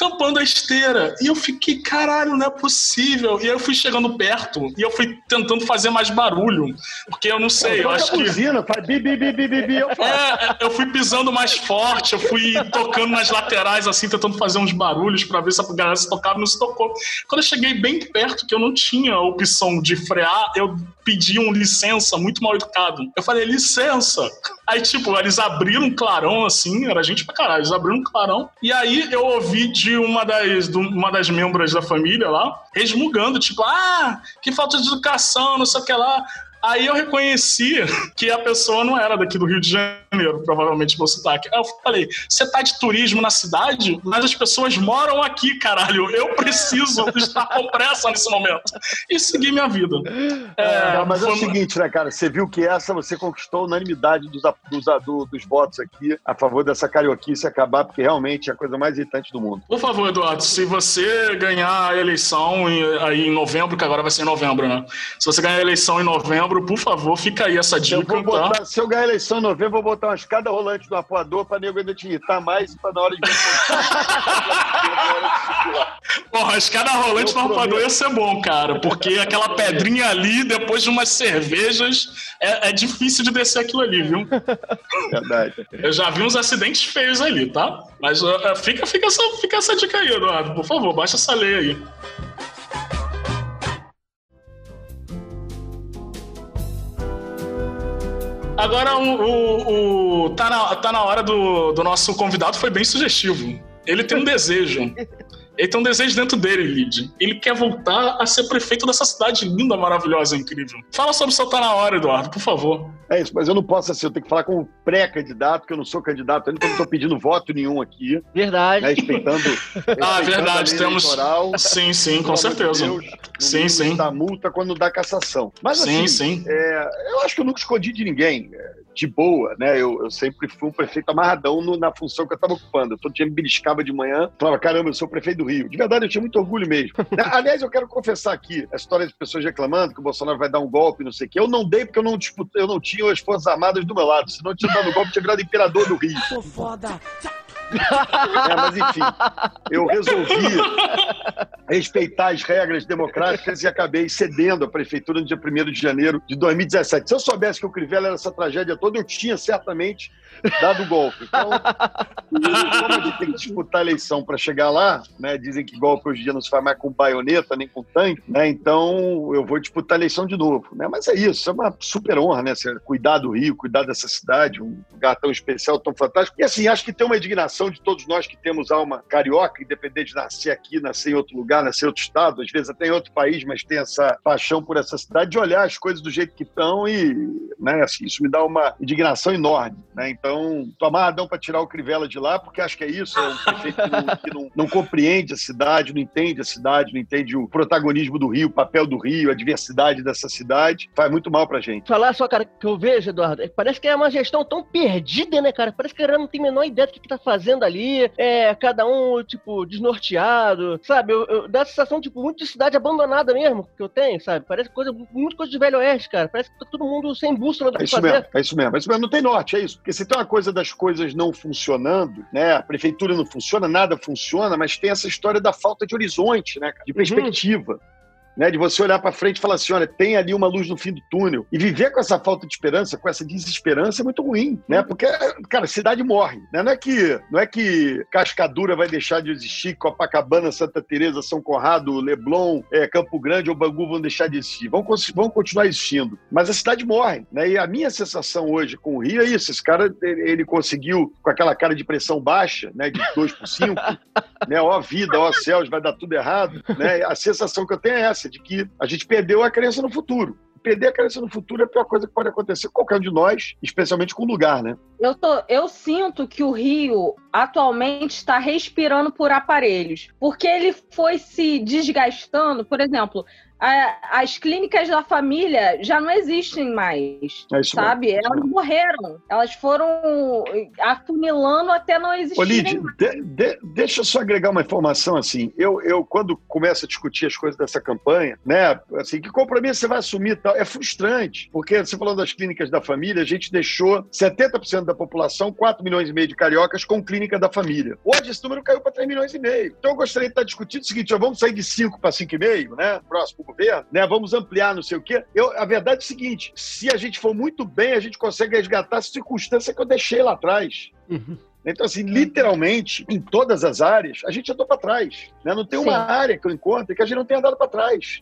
tampando a esteira. E eu fiquei, caralho, não é possível. E aí eu fui chegando perto e eu fui tentando fazer mais barulho, porque eu não sei, eu acho que. buzina, faz bi, bi, bi, bi, bi, eu. É, eu fui pisando mais forte, eu fui tocando nas laterais, assim, tentando fazer uns barulhos pra ver se a galera se tocava não se tocou. Quando eu cheguei bem perto, que eu não tinha a opção de frear, eu pedi um licença muito mal educado. Eu falei, licença. Aí, tipo, eles abriram um clarão, assim, era gente pra caralho, eles abriram um clarão. E aí eu ouvi de uma das, uma das membros da família lá, resmungando, tipo, ah, que falta de educação, não sei o que lá. Aí eu reconheci que a pessoa não era daqui do Rio de Janeiro, provavelmente pelo sotaque. Aí eu falei, você tá de turismo na cidade, mas as pessoas moram aqui, caralho. Eu preciso estar com pressa nesse momento. E segui minha vida. É, Não, mas é foi- o seguinte, né, cara? Você viu que essa você conquistou a unanimidade dos, dos, do- dos votos aqui a favor dessa carioquice acabar, porque realmente é a coisa mais irritante do mundo. Por favor, Eduardo, se você ganhar a eleição em- aí em novembro, que agora vai ser em novembro, né? Se você ganhar a eleição em novembro, por favor, fica aí essa Eu dica, vou tá? botar, se eu ganhar a eleição em novembro, eu vou botar uma escada rolante no apoador pra nego ainda te irritar mais e pra na hora de. Porra, a escada rolante Eu no prometo. ia ser bom, cara, porque aquela pedrinha ali, depois de umas cervejas, é, é difícil de descer aquilo ali, viu? Verdade. Eu já vi uns acidentes feios ali, tá? Mas uh, fica, fica, essa, fica essa dica aí, Eduardo. Por favor, baixa essa lei aí. Agora, o, o, o- tá, na, tá na hora do, do nosso convidado, foi bem sugestivo. Ele tem um desejo. Ele tem um desejo dentro dele, Lid. Ele quer voltar a ser prefeito dessa cidade linda, maravilhosa, incrível. Fala sobre o seu Tá Na Hora, Eduardo, por favor. É isso, mas eu não posso assim, eu tenho que falar como pré-candidato, que eu não sou candidato ainda, então eu não estou pedindo voto nenhum aqui, Verdade. né, respeitando, respeitando Ah, a verdade, temos. eleitoral. Sim, sim, com certeza. Deus, Sim, sim. Dá multa quando dá cassação. Mas Sim, assim, sim. é, eu acho que eu nunca escondi de ninguém, é, de boa, né? Eu, eu sempre fui um prefeito amarradão no- na função que eu estava ocupando. Eu todo dia me beliscava de manhã, falava, caramba, eu sou prefeito do Rio. De verdade, eu tinha muito orgulho mesmo. Né? Aliás, eu quero confessar aqui, a história de pessoas reclamando que o Bolsonaro vai dar um golpe, não sei o quê. Eu não dei porque eu não disputei, eu não tinha as Forças Armadas do meu lado. Se não tinha dado o golpe, eu tinha virado imperador do Rio. Sou foda. É, mas enfim, eu resolvi respeitar as regras democráticas e acabei cedendo a prefeitura no dia 1 de janeiro de 2017. Se eu soubesse que o Crivella era essa tragédia toda, eu tinha certamente dado o golpe. Então, como a gente tem que disputar a eleição para chegar lá, né, dizem que golpe hoje em dia não se faz mais com baioneta nem com tanque, né, então eu vou disputar a eleição de novo. Né, mas é isso, é uma super honra, né, cuidar do Rio, cuidar dessa cidade, um lugar tão especial, tão fantástico. E assim, acho que tem uma indignação de todos nós que temos alma carioca, independente de nascer aqui, nascer em outro lugar, nascer em outro estado, às vezes até em outro país, mas tem essa paixão por essa cidade, de olhar as coisas do jeito que estão e, né, assim, isso me dá uma indignação enorme, né? Então, tô amarradão para tirar o Crivella de lá, porque acho que é isso, é um prefeito que, não, que não- não compreende a cidade, não entende a cidade, não entende o protagonismo do Rio, o papel do Rio, a diversidade dessa cidade, faz muito mal pra gente. Falar só, cara, que eu vejo, Eduardo, é parece que é uma gestão tão perdida, né, cara? Parece que a galera não tem a menor ideia do que, que tá fazendo ali. É, cada um, tipo, desnorteado, sabe? Eu, eu- dá a sensação, tipo, muito de cidade abandonada mesmo, que eu tenho, sabe? Parece coisa, muito coisa de velho oeste, cara. Parece que tá todo mundo sem bússola do É que isso fazer. mesmo, é isso mesmo, é isso mesmo. Não tem norte, é isso. Porque se tem uma coisa das coisas não funcionando, né? A prefeitura não funciona, nada funciona, mas tem essa história da falta de horizonte, né? cara? De perspectiva. Né, de você olhar para frente e falar assim, olha, tem ali uma luz no fim do túnel. E viver com essa falta de esperança, com essa desesperança é muito ruim, né? Porque, cara, a cidade morre, né? Não é que, não é que Cascadura vai deixar de existir, Copacabana, Santa Teresa, São Conrado, Leblon, é, Campo Grande ou Bangu vão deixar de existir. Vão, vão continuar existindo. Mas a cidade morre, né? E a minha sensação hoje com o Rio é isso. Esse cara, ele conseguiu, com aquela cara de pressão baixa, né? De 2 por 5, né? Ó vida, ó céus, vai dar tudo errado, né? A sensação que eu tenho é essa, de que a gente perdeu a crença no futuro. Perder a crença no futuro é a pior coisa que pode acontecer com qualquer um de nós, especialmente com o lugar, né? Eu, tô, eu sinto que o Rio atualmente está respirando por aparelhos, porque ele foi se desgastando. Por exemplo, a- as clínicas da família já não existem mais, É isso sabe? mesmo. Elas morreram, elas foram afunilando até não Ô, existirem Lid, de- de- deixa eu só agregar uma informação assim. Eu, eu, quando começo a discutir as coisas dessa campanha, né? Assim, que compromisso você vai assumir tal? É frustrante, porque você falando das clínicas da família, a gente deixou 70% da população, 4 milhões e meio de cariocas, com clínica da família. Hoje esse número caiu para 3 milhões e meio. Então eu gostaria de estar discutindo o seguinte: ó, vamos sair de 5 para 5,5, né? Próximo governo, né? Vamos ampliar, não sei o quê. Eu, a verdade é o seguinte: se a gente for muito bem, a gente consegue resgatar a circunstância que eu deixei lá atrás. Então, assim, literalmente, em todas as áreas, a gente andou para trás. né? Não tem uma Sim. área que eu encontro que a gente não tenha andado para trás.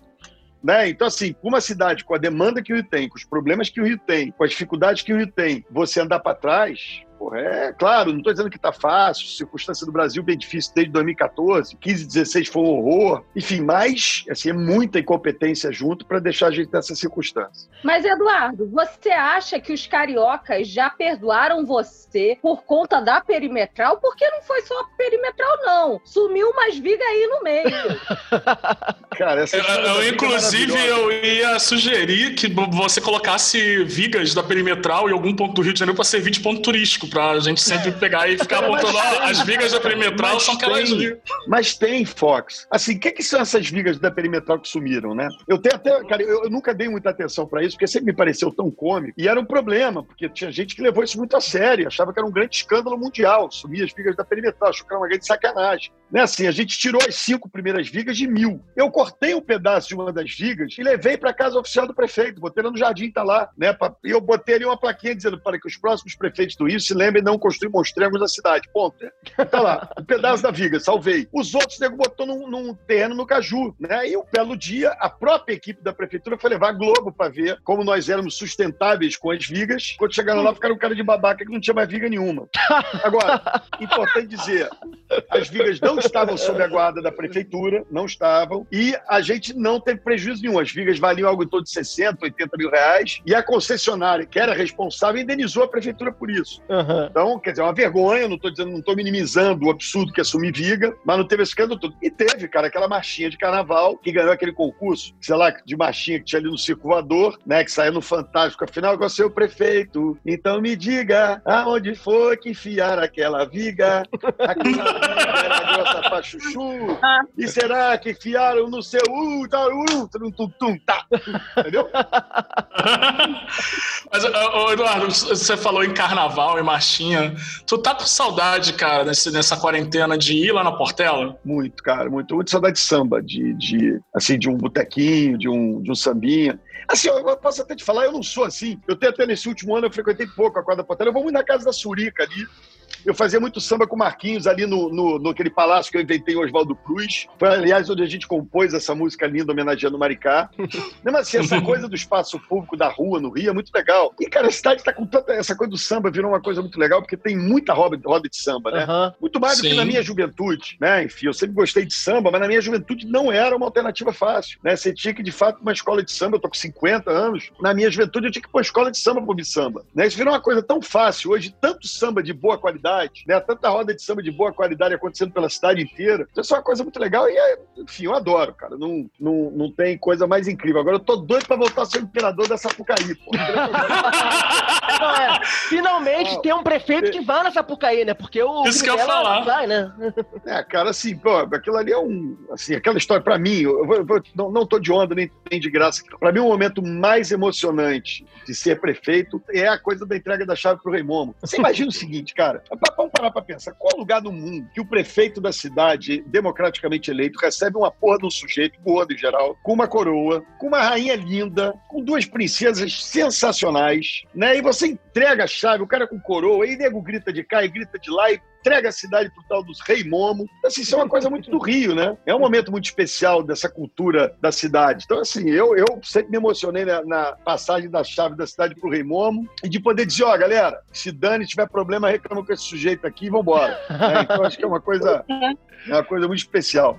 Né? Então, assim, com uma cidade com a demanda que o Rio tem, com os problemas que o Rio tem, com as dificuldades que o Rio tem, você andar para trás, porra, é claro, não estou dizendo que está fácil, circunstância do Brasil bem difícil desde 2014, 15, 16 foi um horror, enfim, mas assim, é muita incompetência junto para deixar a gente nessa circunstância. Mas, Eduardo, você acha que os cariocas já perdoaram você por conta da perimetral? Porque não foi só a perimetral, não. Sumiu umas vigas aí no meio. Cara, essa Eu, eu, é inclusive, eu ia sugerir que você colocasse vigas da perimetral em algum ponto do Rio de Janeiro para servir de ponto turístico, pra gente sempre pegar e ficar tem, as vigas da perimetral mas são aquelas tem. Mas tem, Fox. Assim, o que, que são essas vigas da perimetral que sumiram, né? Eu tenho até. Cara, eu, eu nunca dei muita atenção para isso, porque sempre me pareceu tão cômico. E era um problema, porque tinha gente que levou isso muito a sério, achava que era um grande escândalo mundial, sumir as vigas da perimetral, achou que era uma grande sacanagem. Né? Assim, a gente tirou as cinco primeiras vigas de mil. Eu cortei um pedaço de uma das vigas e levei para casa oficial do prefeito, botei lá no jardim, tá lá, né? E eu botei ali uma plaquinha dizendo para que os próximos prefeitos do Rio se lembra e não construir monstrengos na cidade. Ponto. Tá lá, um pedaço da viga, salvei. Os outros, nego botou num, num terreno no Caju, né? E um belo dia, a própria equipe da prefeitura foi levar a Globo para ver como nós éramos sustentáveis com as vigas. Quando chegaram lá, ficaram um cara de babaca que não tinha mais viga nenhuma. Agora, importante dizer, as vigas não estavam sob a guarda da prefeitura, não estavam, e a gente não teve prejuízo nenhum. As vigas valiam algo em torno de 60, 80 mil reais, e a concessionária, que era responsável, indenizou a prefeitura por isso. Aham. Então, quer dizer, é uma vergonha, não estou dizendo, não estou minimizando o absurdo que é assumir viga, mas não teve esse escândalo todo. E teve, cara, aquela marchinha de carnaval que ganhou aquele concurso, sei lá, de marchinha que tinha ali no Circo Voador, né, que saía no Fantástico, afinal, com o seu prefeito. Então me diga, aonde foi que enfiaram aquela viga? Aquela viga era chuchu? E será que enfiaram no seu uh, tá, uh, tum, tum, tum, tá? Entendeu? Mas, Eduardo, você falou em carnaval e marchinha. Tu tá com saudade, cara, nesse- nessa quarentena de ir lá na Portela? Muito, cara, muito, muito saudade de samba, de, de assim, de um botequinho, de um, de um sambinha. Assim, eu eu posso até te falar, eu não sou assim. Eu tenho até nesse último ano, eu frequentei pouco a quadra Portela. Eu vou muito na casa da Surica ali. Eu fazia muito samba com Marquinhos ali no, no, no aquele palácio que eu inventei em Oswaldo Cruz. Foi, aliás, onde a gente compôs essa música linda homenageando o Maricá. Mas assim, essa coisa do espaço público da rua no Rio é muito legal. E, cara, a cidade tá com tanta. Essa coisa do samba virou uma coisa muito legal, porque tem muita roda, roda de samba, né? Aham. Muito mais do que na minha juventude, né? Enfim, eu sempre gostei de samba, mas na minha juventude não era uma alternativa fácil, né? Você tinha que, de fato, uma escola de samba, eu tô com 50 anos, na minha juventude eu tinha que ir pra uma escola de samba ouvir samba, né? Isso virou uma coisa tão fácil, hoje tanto samba de boa qualidade, né? Tanta roda de samba de boa qualidade acontecendo pela cidade inteira, isso é uma coisa muito legal e, é, enfim, eu adoro, cara, não, não, não tem coisa mais incrível. Agora eu tô doido pra voltar a ser o imperador da Sapucaí, pô. Não, é, finalmente Não. tem um prefeito que vai na Sapucaí, né? Porque o Isso que eu falar. não vai, né? É, cara, assim, pô, aquilo ali é um. Assim, aquela história, pra mim, eu, vou- eu vou- não, não tô de onda nem, nem de graça. Pra mim, o momento mais emocionante de ser prefeito é a coisa da entrega da chave pro Rei Momo. Você imagina o seguinte, cara, vamos parar pra pensar: qual lugar do mundo que o prefeito da cidade, democraticamente eleito, recebe uma porra de um sujeito, gordo em geral, com uma coroa, com uma rainha linda, com duas princesas sensacionais, né? E você entrega a chave, o cara com coroa, aí nego grita de cá e grita de lá e entrega a cidade pro tal dos Rei Momo. Assim, isso é uma coisa muito do Rio, né? É um momento muito especial dessa cultura da cidade. Então, assim, eu, eu sempre me emocionei na, na passagem da chave da cidade pro Rei Momo e de poder dizer, ó, galera, se Dani tiver problema, reclama com esse sujeito aqui e vambora. né? Então, acho que é uma coisa, é uma coisa muito especial.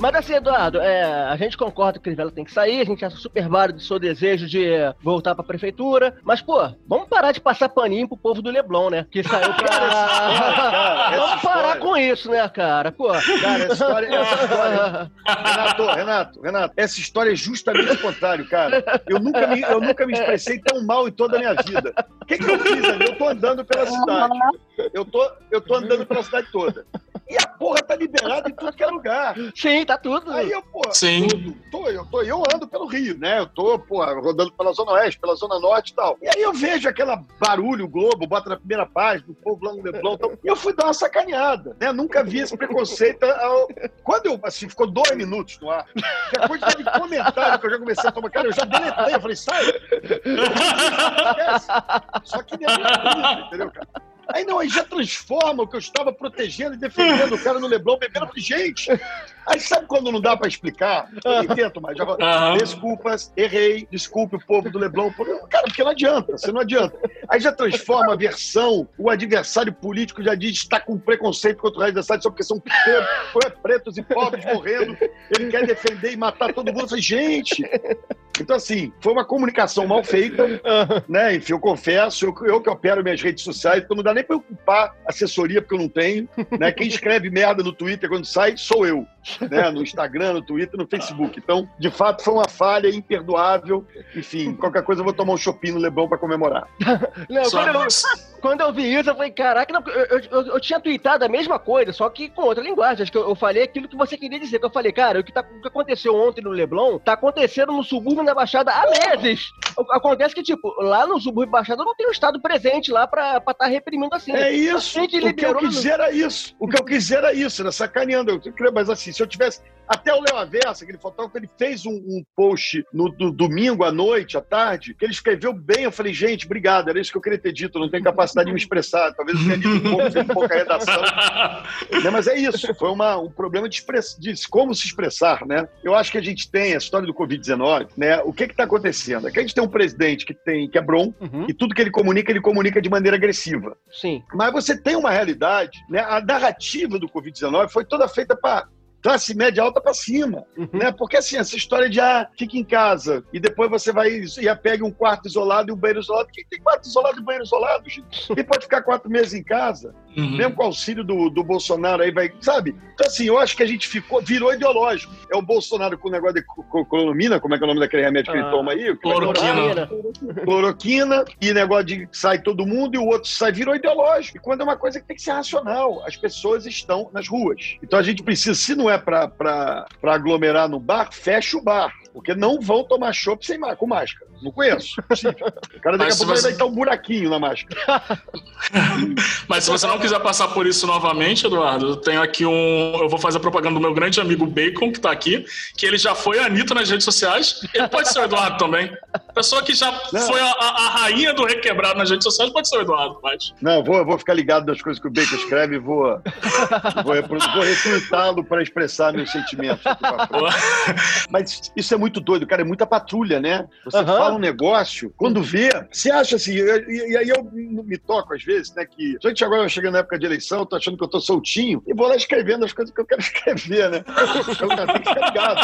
Mas assim, Eduardo, é, a gente concorda que o Crivella tem que sair, a gente acha super válido o seu desejo de voltar pra prefeitura. Mas, pô, vamos parar de passar paninho pro povo do Leblon, né? Que saiu pra. cara, vamos parar história. com isso, né, cara? Pô. Cara, essa história, essa história Renato, Renato, Renato, essa história é justamente o contrário, cara. Eu nunca me, eu nunca me expressei tão mal em toda a minha vida. O que, que eu fiz ali? Eu tô andando pela cidade. Eu tô, eu tô andando pela cidade toda. E a porra tá liberada em tudo que é lugar. Sim, tá tudo. Aí eu, pô, Sim. tudo. Tô, eu, tô, eu ando pelo Rio, né? Eu tô, pô, rodando pela Zona Oeste, pela Zona Norte e tal. E aí eu vejo aquela barulho, o Globo, bota na primeira página, o povo lá no Leblon e tal. E eu fui dar uma sacaneada, né? Nunca vi esse preconceito. ao- Quando eu, assim, ficou dois minutos no ar, que a quantidade de comentário que eu já comecei a tomar, cara, eu já deletei, eu falei, sai! Só que nem é entendeu, cara? Aí não, aí já transforma o que eu estava protegendo e defendendo o cara no Leblon bebendo. Gente, aí sabe quando não dá pra explicar? Eu nem tento mais. Já. Desculpas, errei, desculpe o povo do Leblon. Cara, porque não adianta, você não adianta. Aí já transforma a versão, o adversário político já diz que está com preconceito contra o cidade só porque são pre- pretos e pobres morrendo. Ele quer defender e matar todo mundo. Eu falei, gente. Então, assim, foi uma comunicação mal feita, né? Enfim, eu confesso, eu, eu que opero minhas redes sociais, então não dá nem pra eu ocupar assessoria, porque eu não tenho. Né? Quem escreve merda no Twitter quando sai, sou eu. Né? No Instagram, no Twitter, no Facebook. Então, de fato, foi uma falha imperdoável. Enfim, qualquer coisa eu vou tomar um shopping no Leblon pra comemorar. Não, Só- quando, eu, quando eu vi isso, eu falei, caraca, não, eu, eu, eu tinha tweetado a mesma coisa, só que com outra linguagem. Acho que eu, eu falei aquilo que você queria dizer. Que eu falei, cara, o que, tá, o que aconteceu ontem no Leblon tá acontecendo no subúrbio da Baixada há meses. Acontece que, tipo, lá no subúrbio da Baixada não tem um Estado presente lá pra estar reprimindo assim. É isso. O que eu liberou quis dizer era isso. O que eu quis dizer era isso, era sacaneando. Eu, mas assim, se eu tivesse. Até o Léo Aversa, aquele fotógrafo, ele fez um, um post no, do domingo à noite, à tarde, que ele escreveu bem. Eu falei, gente, obrigado, era isso que eu queria ter dito. Não tenho capacidade de me expressar. Talvez eu tenha dito um pouco, fez pouca redação. Né, Mas é isso, foi uma, um problema de, express, de como se expressar, né? Eu acho que a gente tem a história do Covid-19, né? O que está acontecendo? É que a gente tem um presidente que, tem, que é brom, Uhum. e tudo que ele comunica, ele comunica de maneira agressiva. Sim. Mas você tem uma realidade, né? A narrativa do Covid-19 foi toda feita para classe média alta para cima, Uhum. né? Porque assim, essa história de ah, fica em casa e depois você vai e pega um quarto isolado e um banheiro isolado. Quem tem quarto isolado e banheiro isolado, gente? Quem pode ficar quatro meses em casa? Uhum. Mesmo com o auxílio do, do Bolsonaro aí vai, sabe? Então assim, eu acho que a gente ficou, virou ideológico. É o Bolsonaro com o negócio de co- co- cloromina, como é que é o nome daquele remédio que Ah, ele toma aí? cloroquina. Cloroquina. cloroquina e negócio de sai todo mundo e o outro sai, virou ideológico. E quando é uma coisa que tem que ser racional, as pessoas estão nas ruas. Então a gente precisa, se não é para aglomerar no bar, fecha o bar. Porque não vão tomar chopp sem com máscara. Não conheço. O cara daqui a pouco você- vai estar um buraquinho na máscara. Mas se você não quiser passar por isso novamente, Eduardo, eu tenho aqui um. Eu vou fazer propaganda do meu grande amigo Bacon, que tá aqui, que ele já foi a Anitta nas redes sociais. Ele pode ser o Eduardo também. Pessoa que já Não. foi a, a- a rainha do requebrado nas redes sociais pode ser o Eduardo, mas. Não, eu vou, vou ficar ligado das coisas que o Bacon escreve e vou, vou, repro- vou retweetá-lo para expressar meus sentimentos. Mas isso é muito doido, cara, é muita patrulha, né? Você Aham. fala um negócio, quando vê, você acha assim, e, e- aí eu me toco às vezes, né, que gente agora chegando na época de eleição, eu tô achando que eu tô soltinho, e vou lá escrevendo as coisas que eu quero escrever, né? Que ficar ligado.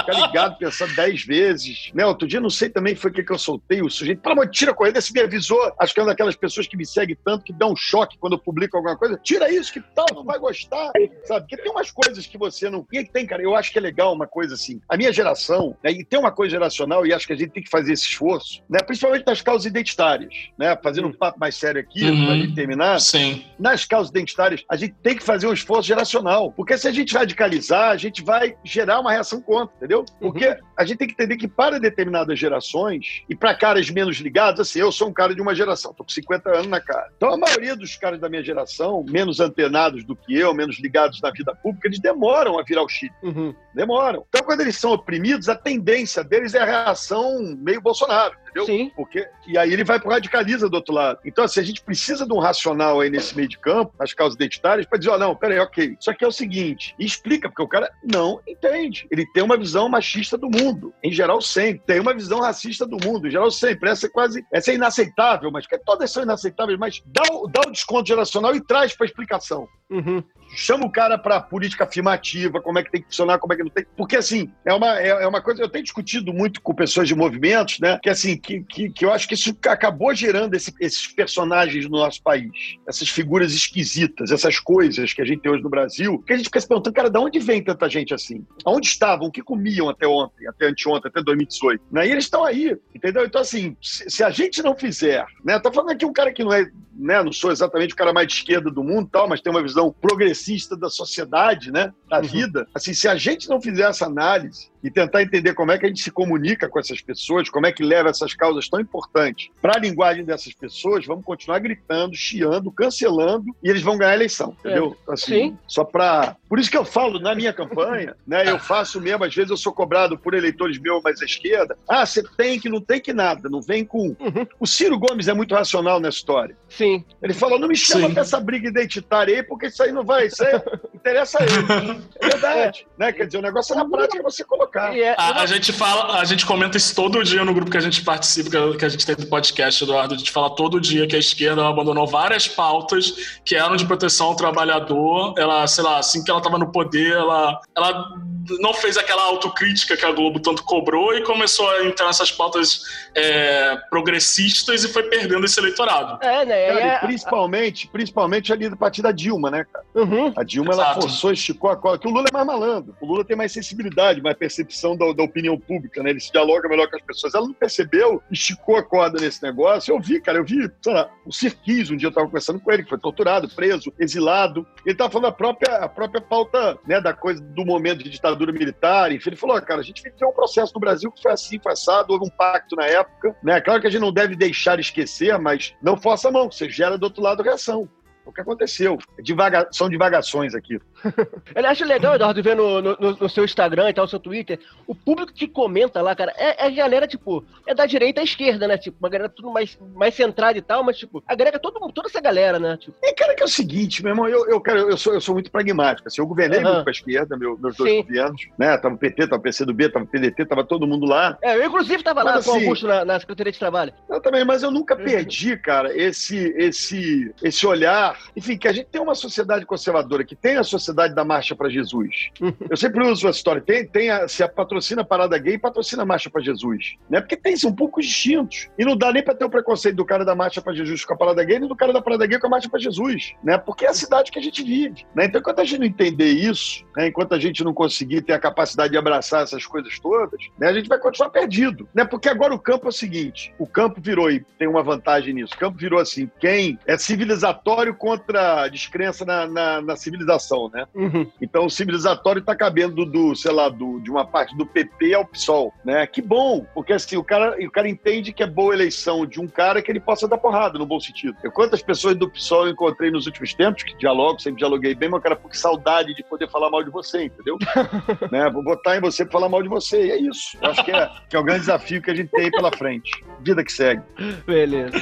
Ficar ligado, pensando dez vezes. Né? Outro dia, não sei também foi o que, que eu soltei, o sujeito, pelo amor de tira a corrida, se me avisou, acho que é uma daquelas pessoas que me seguem tanto, que dá um choque quando eu publico alguma coisa, tira isso, que tal, não vai gostar, sabe? Porque tem umas coisas que você não... E tem, cara, eu acho que é legal uma coisa assim, a minha geração, né, e tem uma coisa geracional, e acho que a gente tem que fazer esse esforço, né, principalmente nas causas identitárias, né, fazendo um papo mais sério aqui, Uhum. pra gente terminar, Sim. nas causas identitárias, a gente tem que fazer um esforço geracional. Porque se a gente radicalizar, a gente vai gerar uma reação contra, entendeu? Porque a gente tem que entender que para determinadas gerações e para caras menos ligados, assim, eu sou um cara de uma geração, tô com 50 anos na cara. Então a maioria dos caras da minha geração, menos antenados do que eu, menos ligados na vida pública, eles demoram a virar o chip. Uhum. Demoram. Então quando eles são oprimidos, a tendência deles é a reação meio Bolsonaro, entendeu? Sim. Porque, e aí ele vai pro radicaliza do outro lado. Então, assim, a gente precisa de um racional aí nesse meio de campo, nas causas identitárias, para dizer, ó, não, peraí, ok. Isso aqui é o seguinte, e explica, porque o cara não entende. Ele tem uma visão machista do mundo, em geral sempre. Tem uma visão racista do mundo, em geral sempre. Essa é quase, essa é inaceitável, mas todas são inaceitáveis, mas dá o, dá o desconto geracional e traz para explicação Uhum. chama o cara para política afirmativa, como é que tem que funcionar, como é que não tem. Porque, assim, é uma, é, é uma coisa. Eu tenho discutido muito com pessoas de movimentos, né? Que, assim, que, que, que eu acho que isso acabou gerando esse- esses personagens no nosso país, essas figuras esquisitas, essas coisas que a gente tem hoje no Brasil, que a gente fica se perguntando, cara, de onde vem tanta gente assim? Aonde estavam? O que comiam até ontem, até anteontem, até 2018? Né? E eles estão aí, entendeu? Então, assim, se, se a gente não fizer, né? Tá falando aqui um cara que não é, né? Não sou exatamente o cara mais de esquerda do mundo, tal, mas tem uma visão progressista da sociedade, né? Da Uhum. vida. Assim, se a gente não fizer essa análise e tentar entender como é que a gente se comunica com essas pessoas, como é que leva essas causas tão importantes para a linguagem dessas pessoas, vamos continuar gritando, chiando, cancelando e eles vão ganhar a eleição, entendeu? Assim, Sim. Só para. Por isso que eu falo na minha campanha, né? Eu faço mesmo, às vezes eu sou cobrado por eleitores meus mais à esquerda. Ah, você tem que não tem que nada, não vem com. Uhum. O Ciro Gomes é muito racional nessa história. Sim. Ele falou: não me chama Sim. pra essa briga identitária aí, porque isso aí não vai, isso aí interessa a ele. É verdade. Né? Quer dizer, o negócio é na prática você colocar. E é- A, a gente fala, a gente comenta isso todo dia no grupo que a gente participa, que a- que a gente tem do podcast, Eduardo. A gente fala todo dia que a esquerda abandonou várias pautas que eram de proteção ao trabalhador. Ela, sei lá, assim que ela estava no poder, ela, ela não fez aquela autocrítica que a Globo tanto cobrou e começou a entrar nessas pautas é, progressistas e foi perdendo esse eleitorado. É, né? Cara, é- e principalmente, principalmente ali do partido da Dilma, né, cara? Uhum. A Dilma, ela forçou, esticou a cola. Que o Lula é mais malandro. O Lula tem mais sensibilidade, mais percepção da, da opinião pública, né? Ele se dialoga melhor com as pessoas. Ela não percebeu, esticou a corda nesse negócio. Eu vi, cara, eu vi, sei lá, o Sirquis, um dia eu tava conversando com ele, que foi torturado, preso, exilado. Ele tava falando a própria, a própria pauta, né, da coisa do momento de ditadura militar, enfim. Ele falou, ó, cara, a gente viveu um processo no Brasil que foi assim, foi assado, houve um pacto na época, né? Claro que a gente não deve deixar esquecer, mas não força a mão, você gera do outro lado reação. O que aconteceu. Divaga... São divagações aqui. Eu acho legal, Eduardo, ver no, no, no seu Instagram e tal, no seu Twitter, o público que comenta lá, cara, é, é galera, tipo, é da direita à esquerda, né? Tipo, uma galera tudo mais, mais centrada e tal, mas, tipo, agrega todo, toda essa galera, né? Tipo, E, cara, que é o seguinte, meu irmão, eu, eu, cara, eu, sou, eu sou muito pragmático. Assim, eu governei Aham. muito com a esquerda, meu- meus dois Sim. governos, né? Tava o PT, tava o PCdoB, tava o PDT, tava todo mundo lá. é, eu inclusive tava lá Mas, com o assim, Augusto na, na Secretaria de Trabalho. Eu também, mas eu nunca Uhum. perdi, cara, esse, esse, esse olhar. Enfim, que a gente tem uma sociedade conservadora, que tem a sociedade da Marcha para Jesus. Eu sempre uso essa história. Tem, tem a, se a patrocina a parada gay, patrocina a Marcha para Jesus. Né? Porque tem, são poucos distintos. E não dá nem para ter o preconceito do cara da Marcha para Jesus com a parada gay, nem do cara da parada gay com a Marcha para Jesus. Né? Porque é a cidade que a gente vive. Né? Então, enquanto a gente não entender isso, né? enquanto a gente não conseguir ter a capacidade de abraçar essas coisas todas, né? a gente vai continuar perdido. Né? Porque agora o campo é o seguinte: o campo virou, e tem uma vantagem nisso, o campo virou assim, quem é civilizatório contra a descrença na, na, na civilização, né? Uhum. Então o civilizatório tá cabendo do, sei lá, do, de uma parte do PP ao PSOL, né? Que bom, porque assim, o cara, o cara entende que é boa eleição de um cara que ele possa dar porrada, no bom sentido. Eu, quantas pessoas do PSOL eu encontrei nos últimos tempos, que dialogo, sempre dialoguei bem, mas cara, por que saudade de poder falar mal de você, entendeu? né? Vou botar em você pra falar mal de você, e é isso. Eu acho que é, que é o grande desafio que a gente tem aí pela frente. Vida que segue. Beleza.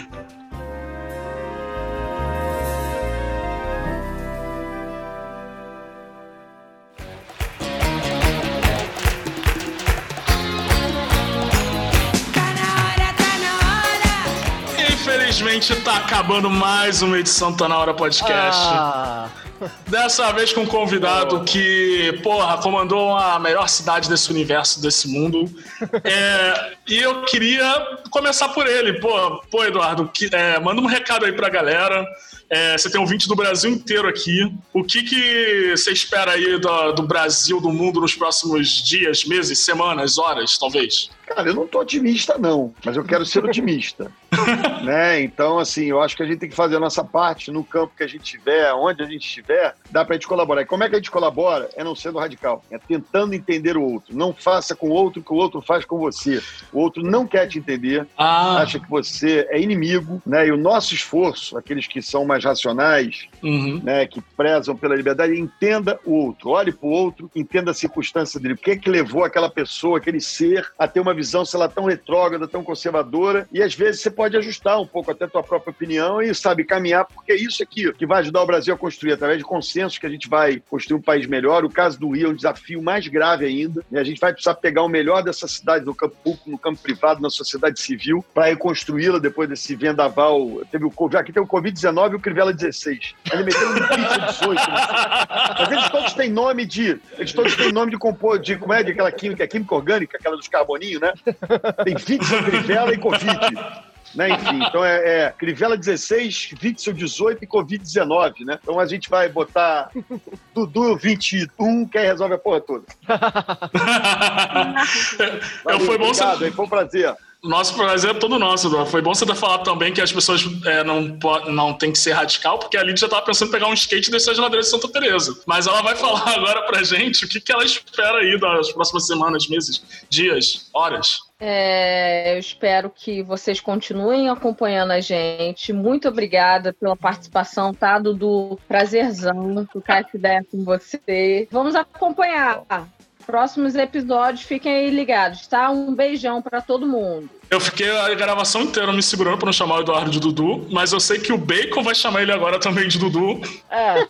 Infelizmente tá acabando mais uma edição do Tá Na Hora Podcast. Ah, Dessa vez com um convidado que, porra, comandou a melhor cidade desse universo, desse mundo. É, e eu queria começar por ele. Pô, pô Eduardo, que- é, manda um recado aí pra galera. É, você tem um ouvinte do Brasil inteiro aqui. O que, que você espera aí do, do Brasil, do mundo nos próximos dias, meses, semanas, horas, talvez? Cara, eu não tô otimista, não, mas eu quero ser otimista. né? Então, assim, eu acho que a gente tem que fazer a nossa parte no campo que a gente estiver, onde a gente estiver, dá pra gente colaborar. E como é que a gente colabora? É não sendo radical, é tentando entender o outro. Não faça com o outro o que o outro faz com você. O outro não quer te entender, Ah, acha que você é inimigo, né? E o nosso esforço, aqueles que são mais racionais, uhum. né, que prezam pela liberdade, entenda o outro, olhe para o outro, entenda a circunstância dele. O que é que levou aquela pessoa, aquele ser, a ter uma visão, sei lá, tão retrógrada, tão conservadora? E às vezes você pode ajustar um pouco até a tua própria opinião e, sabe, caminhar, porque é isso aqui que vai ajudar o Brasil a construir, através de consensos que a gente vai construir um país melhor. O caso do Rio é um desafio mais grave ainda. E a gente vai precisar pegar o melhor dessa cidade, no campo público, no campo privado, na sociedade civil, para reconstruí-la depois desse vendaval. Teve o, aqui tem o Covid-19 e o Crivella 16. Ele meteu um pizza 18. né? Mas eles todos têm nome de. Eles todos têm nome de compor, de como é de aquela química, química orgânica, aquela dos carboninhos, né? Tem Vitzel, Crivella e Covid. Né, enfim, então é, é Crivella 16, Vitzel 18 e Covid-19, né? Então a gente vai botar Dudu 21, que aí resolve a porra toda. Eu, foi bom você, obrigado, hein? Foi um prazer. Nosso prazer é todo nosso, Eduardo. Foi bom você ter falado também que as pessoas é, não, não tem que ser radical, porque a Lídia já tava pensando em pegar um skate e descer as ladeiras de Santa Teresa. Mas ela vai falar agora pra gente o que, que ela espera aí das próximas semanas, meses, dias, horas. É, eu espero que vocês continuem acompanhando a gente. Muito obrigada pela participação, tá, Dudu? Prazerzão trocar essa ideia com você. Vamos acompanhar. Próximos episódios, fiquem aí ligados, tá? Um beijão pra todo mundo. Eu fiquei a gravação inteira me segurando pra não chamar o Eduardo de Dudu, mas eu sei que o Bacon vai chamar ele agora também de Dudu. é,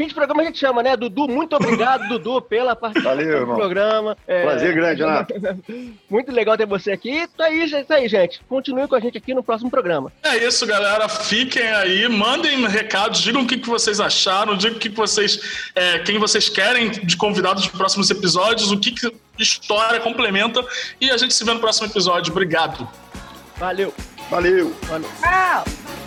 fim de programa a gente chama, né? Dudu, muito obrigado, Dudu, pela participação Valeu, irmão. programa. É, Prazer grande, Renato. Muito legal ter você aqui. Isso aí, gente, isso aí, gente. Continue com a gente aqui no próximo programa. É isso, galera. Fiquem aí, mandem recados, digam o que, que vocês acharam, digam o que, que vocês. é, quem vocês querem de convidados dos próximos episódios, o que, que história complementa. E a gente se vê no próximo episódio. Obrigado. Valeu. Valeu. Valeu. Tchau!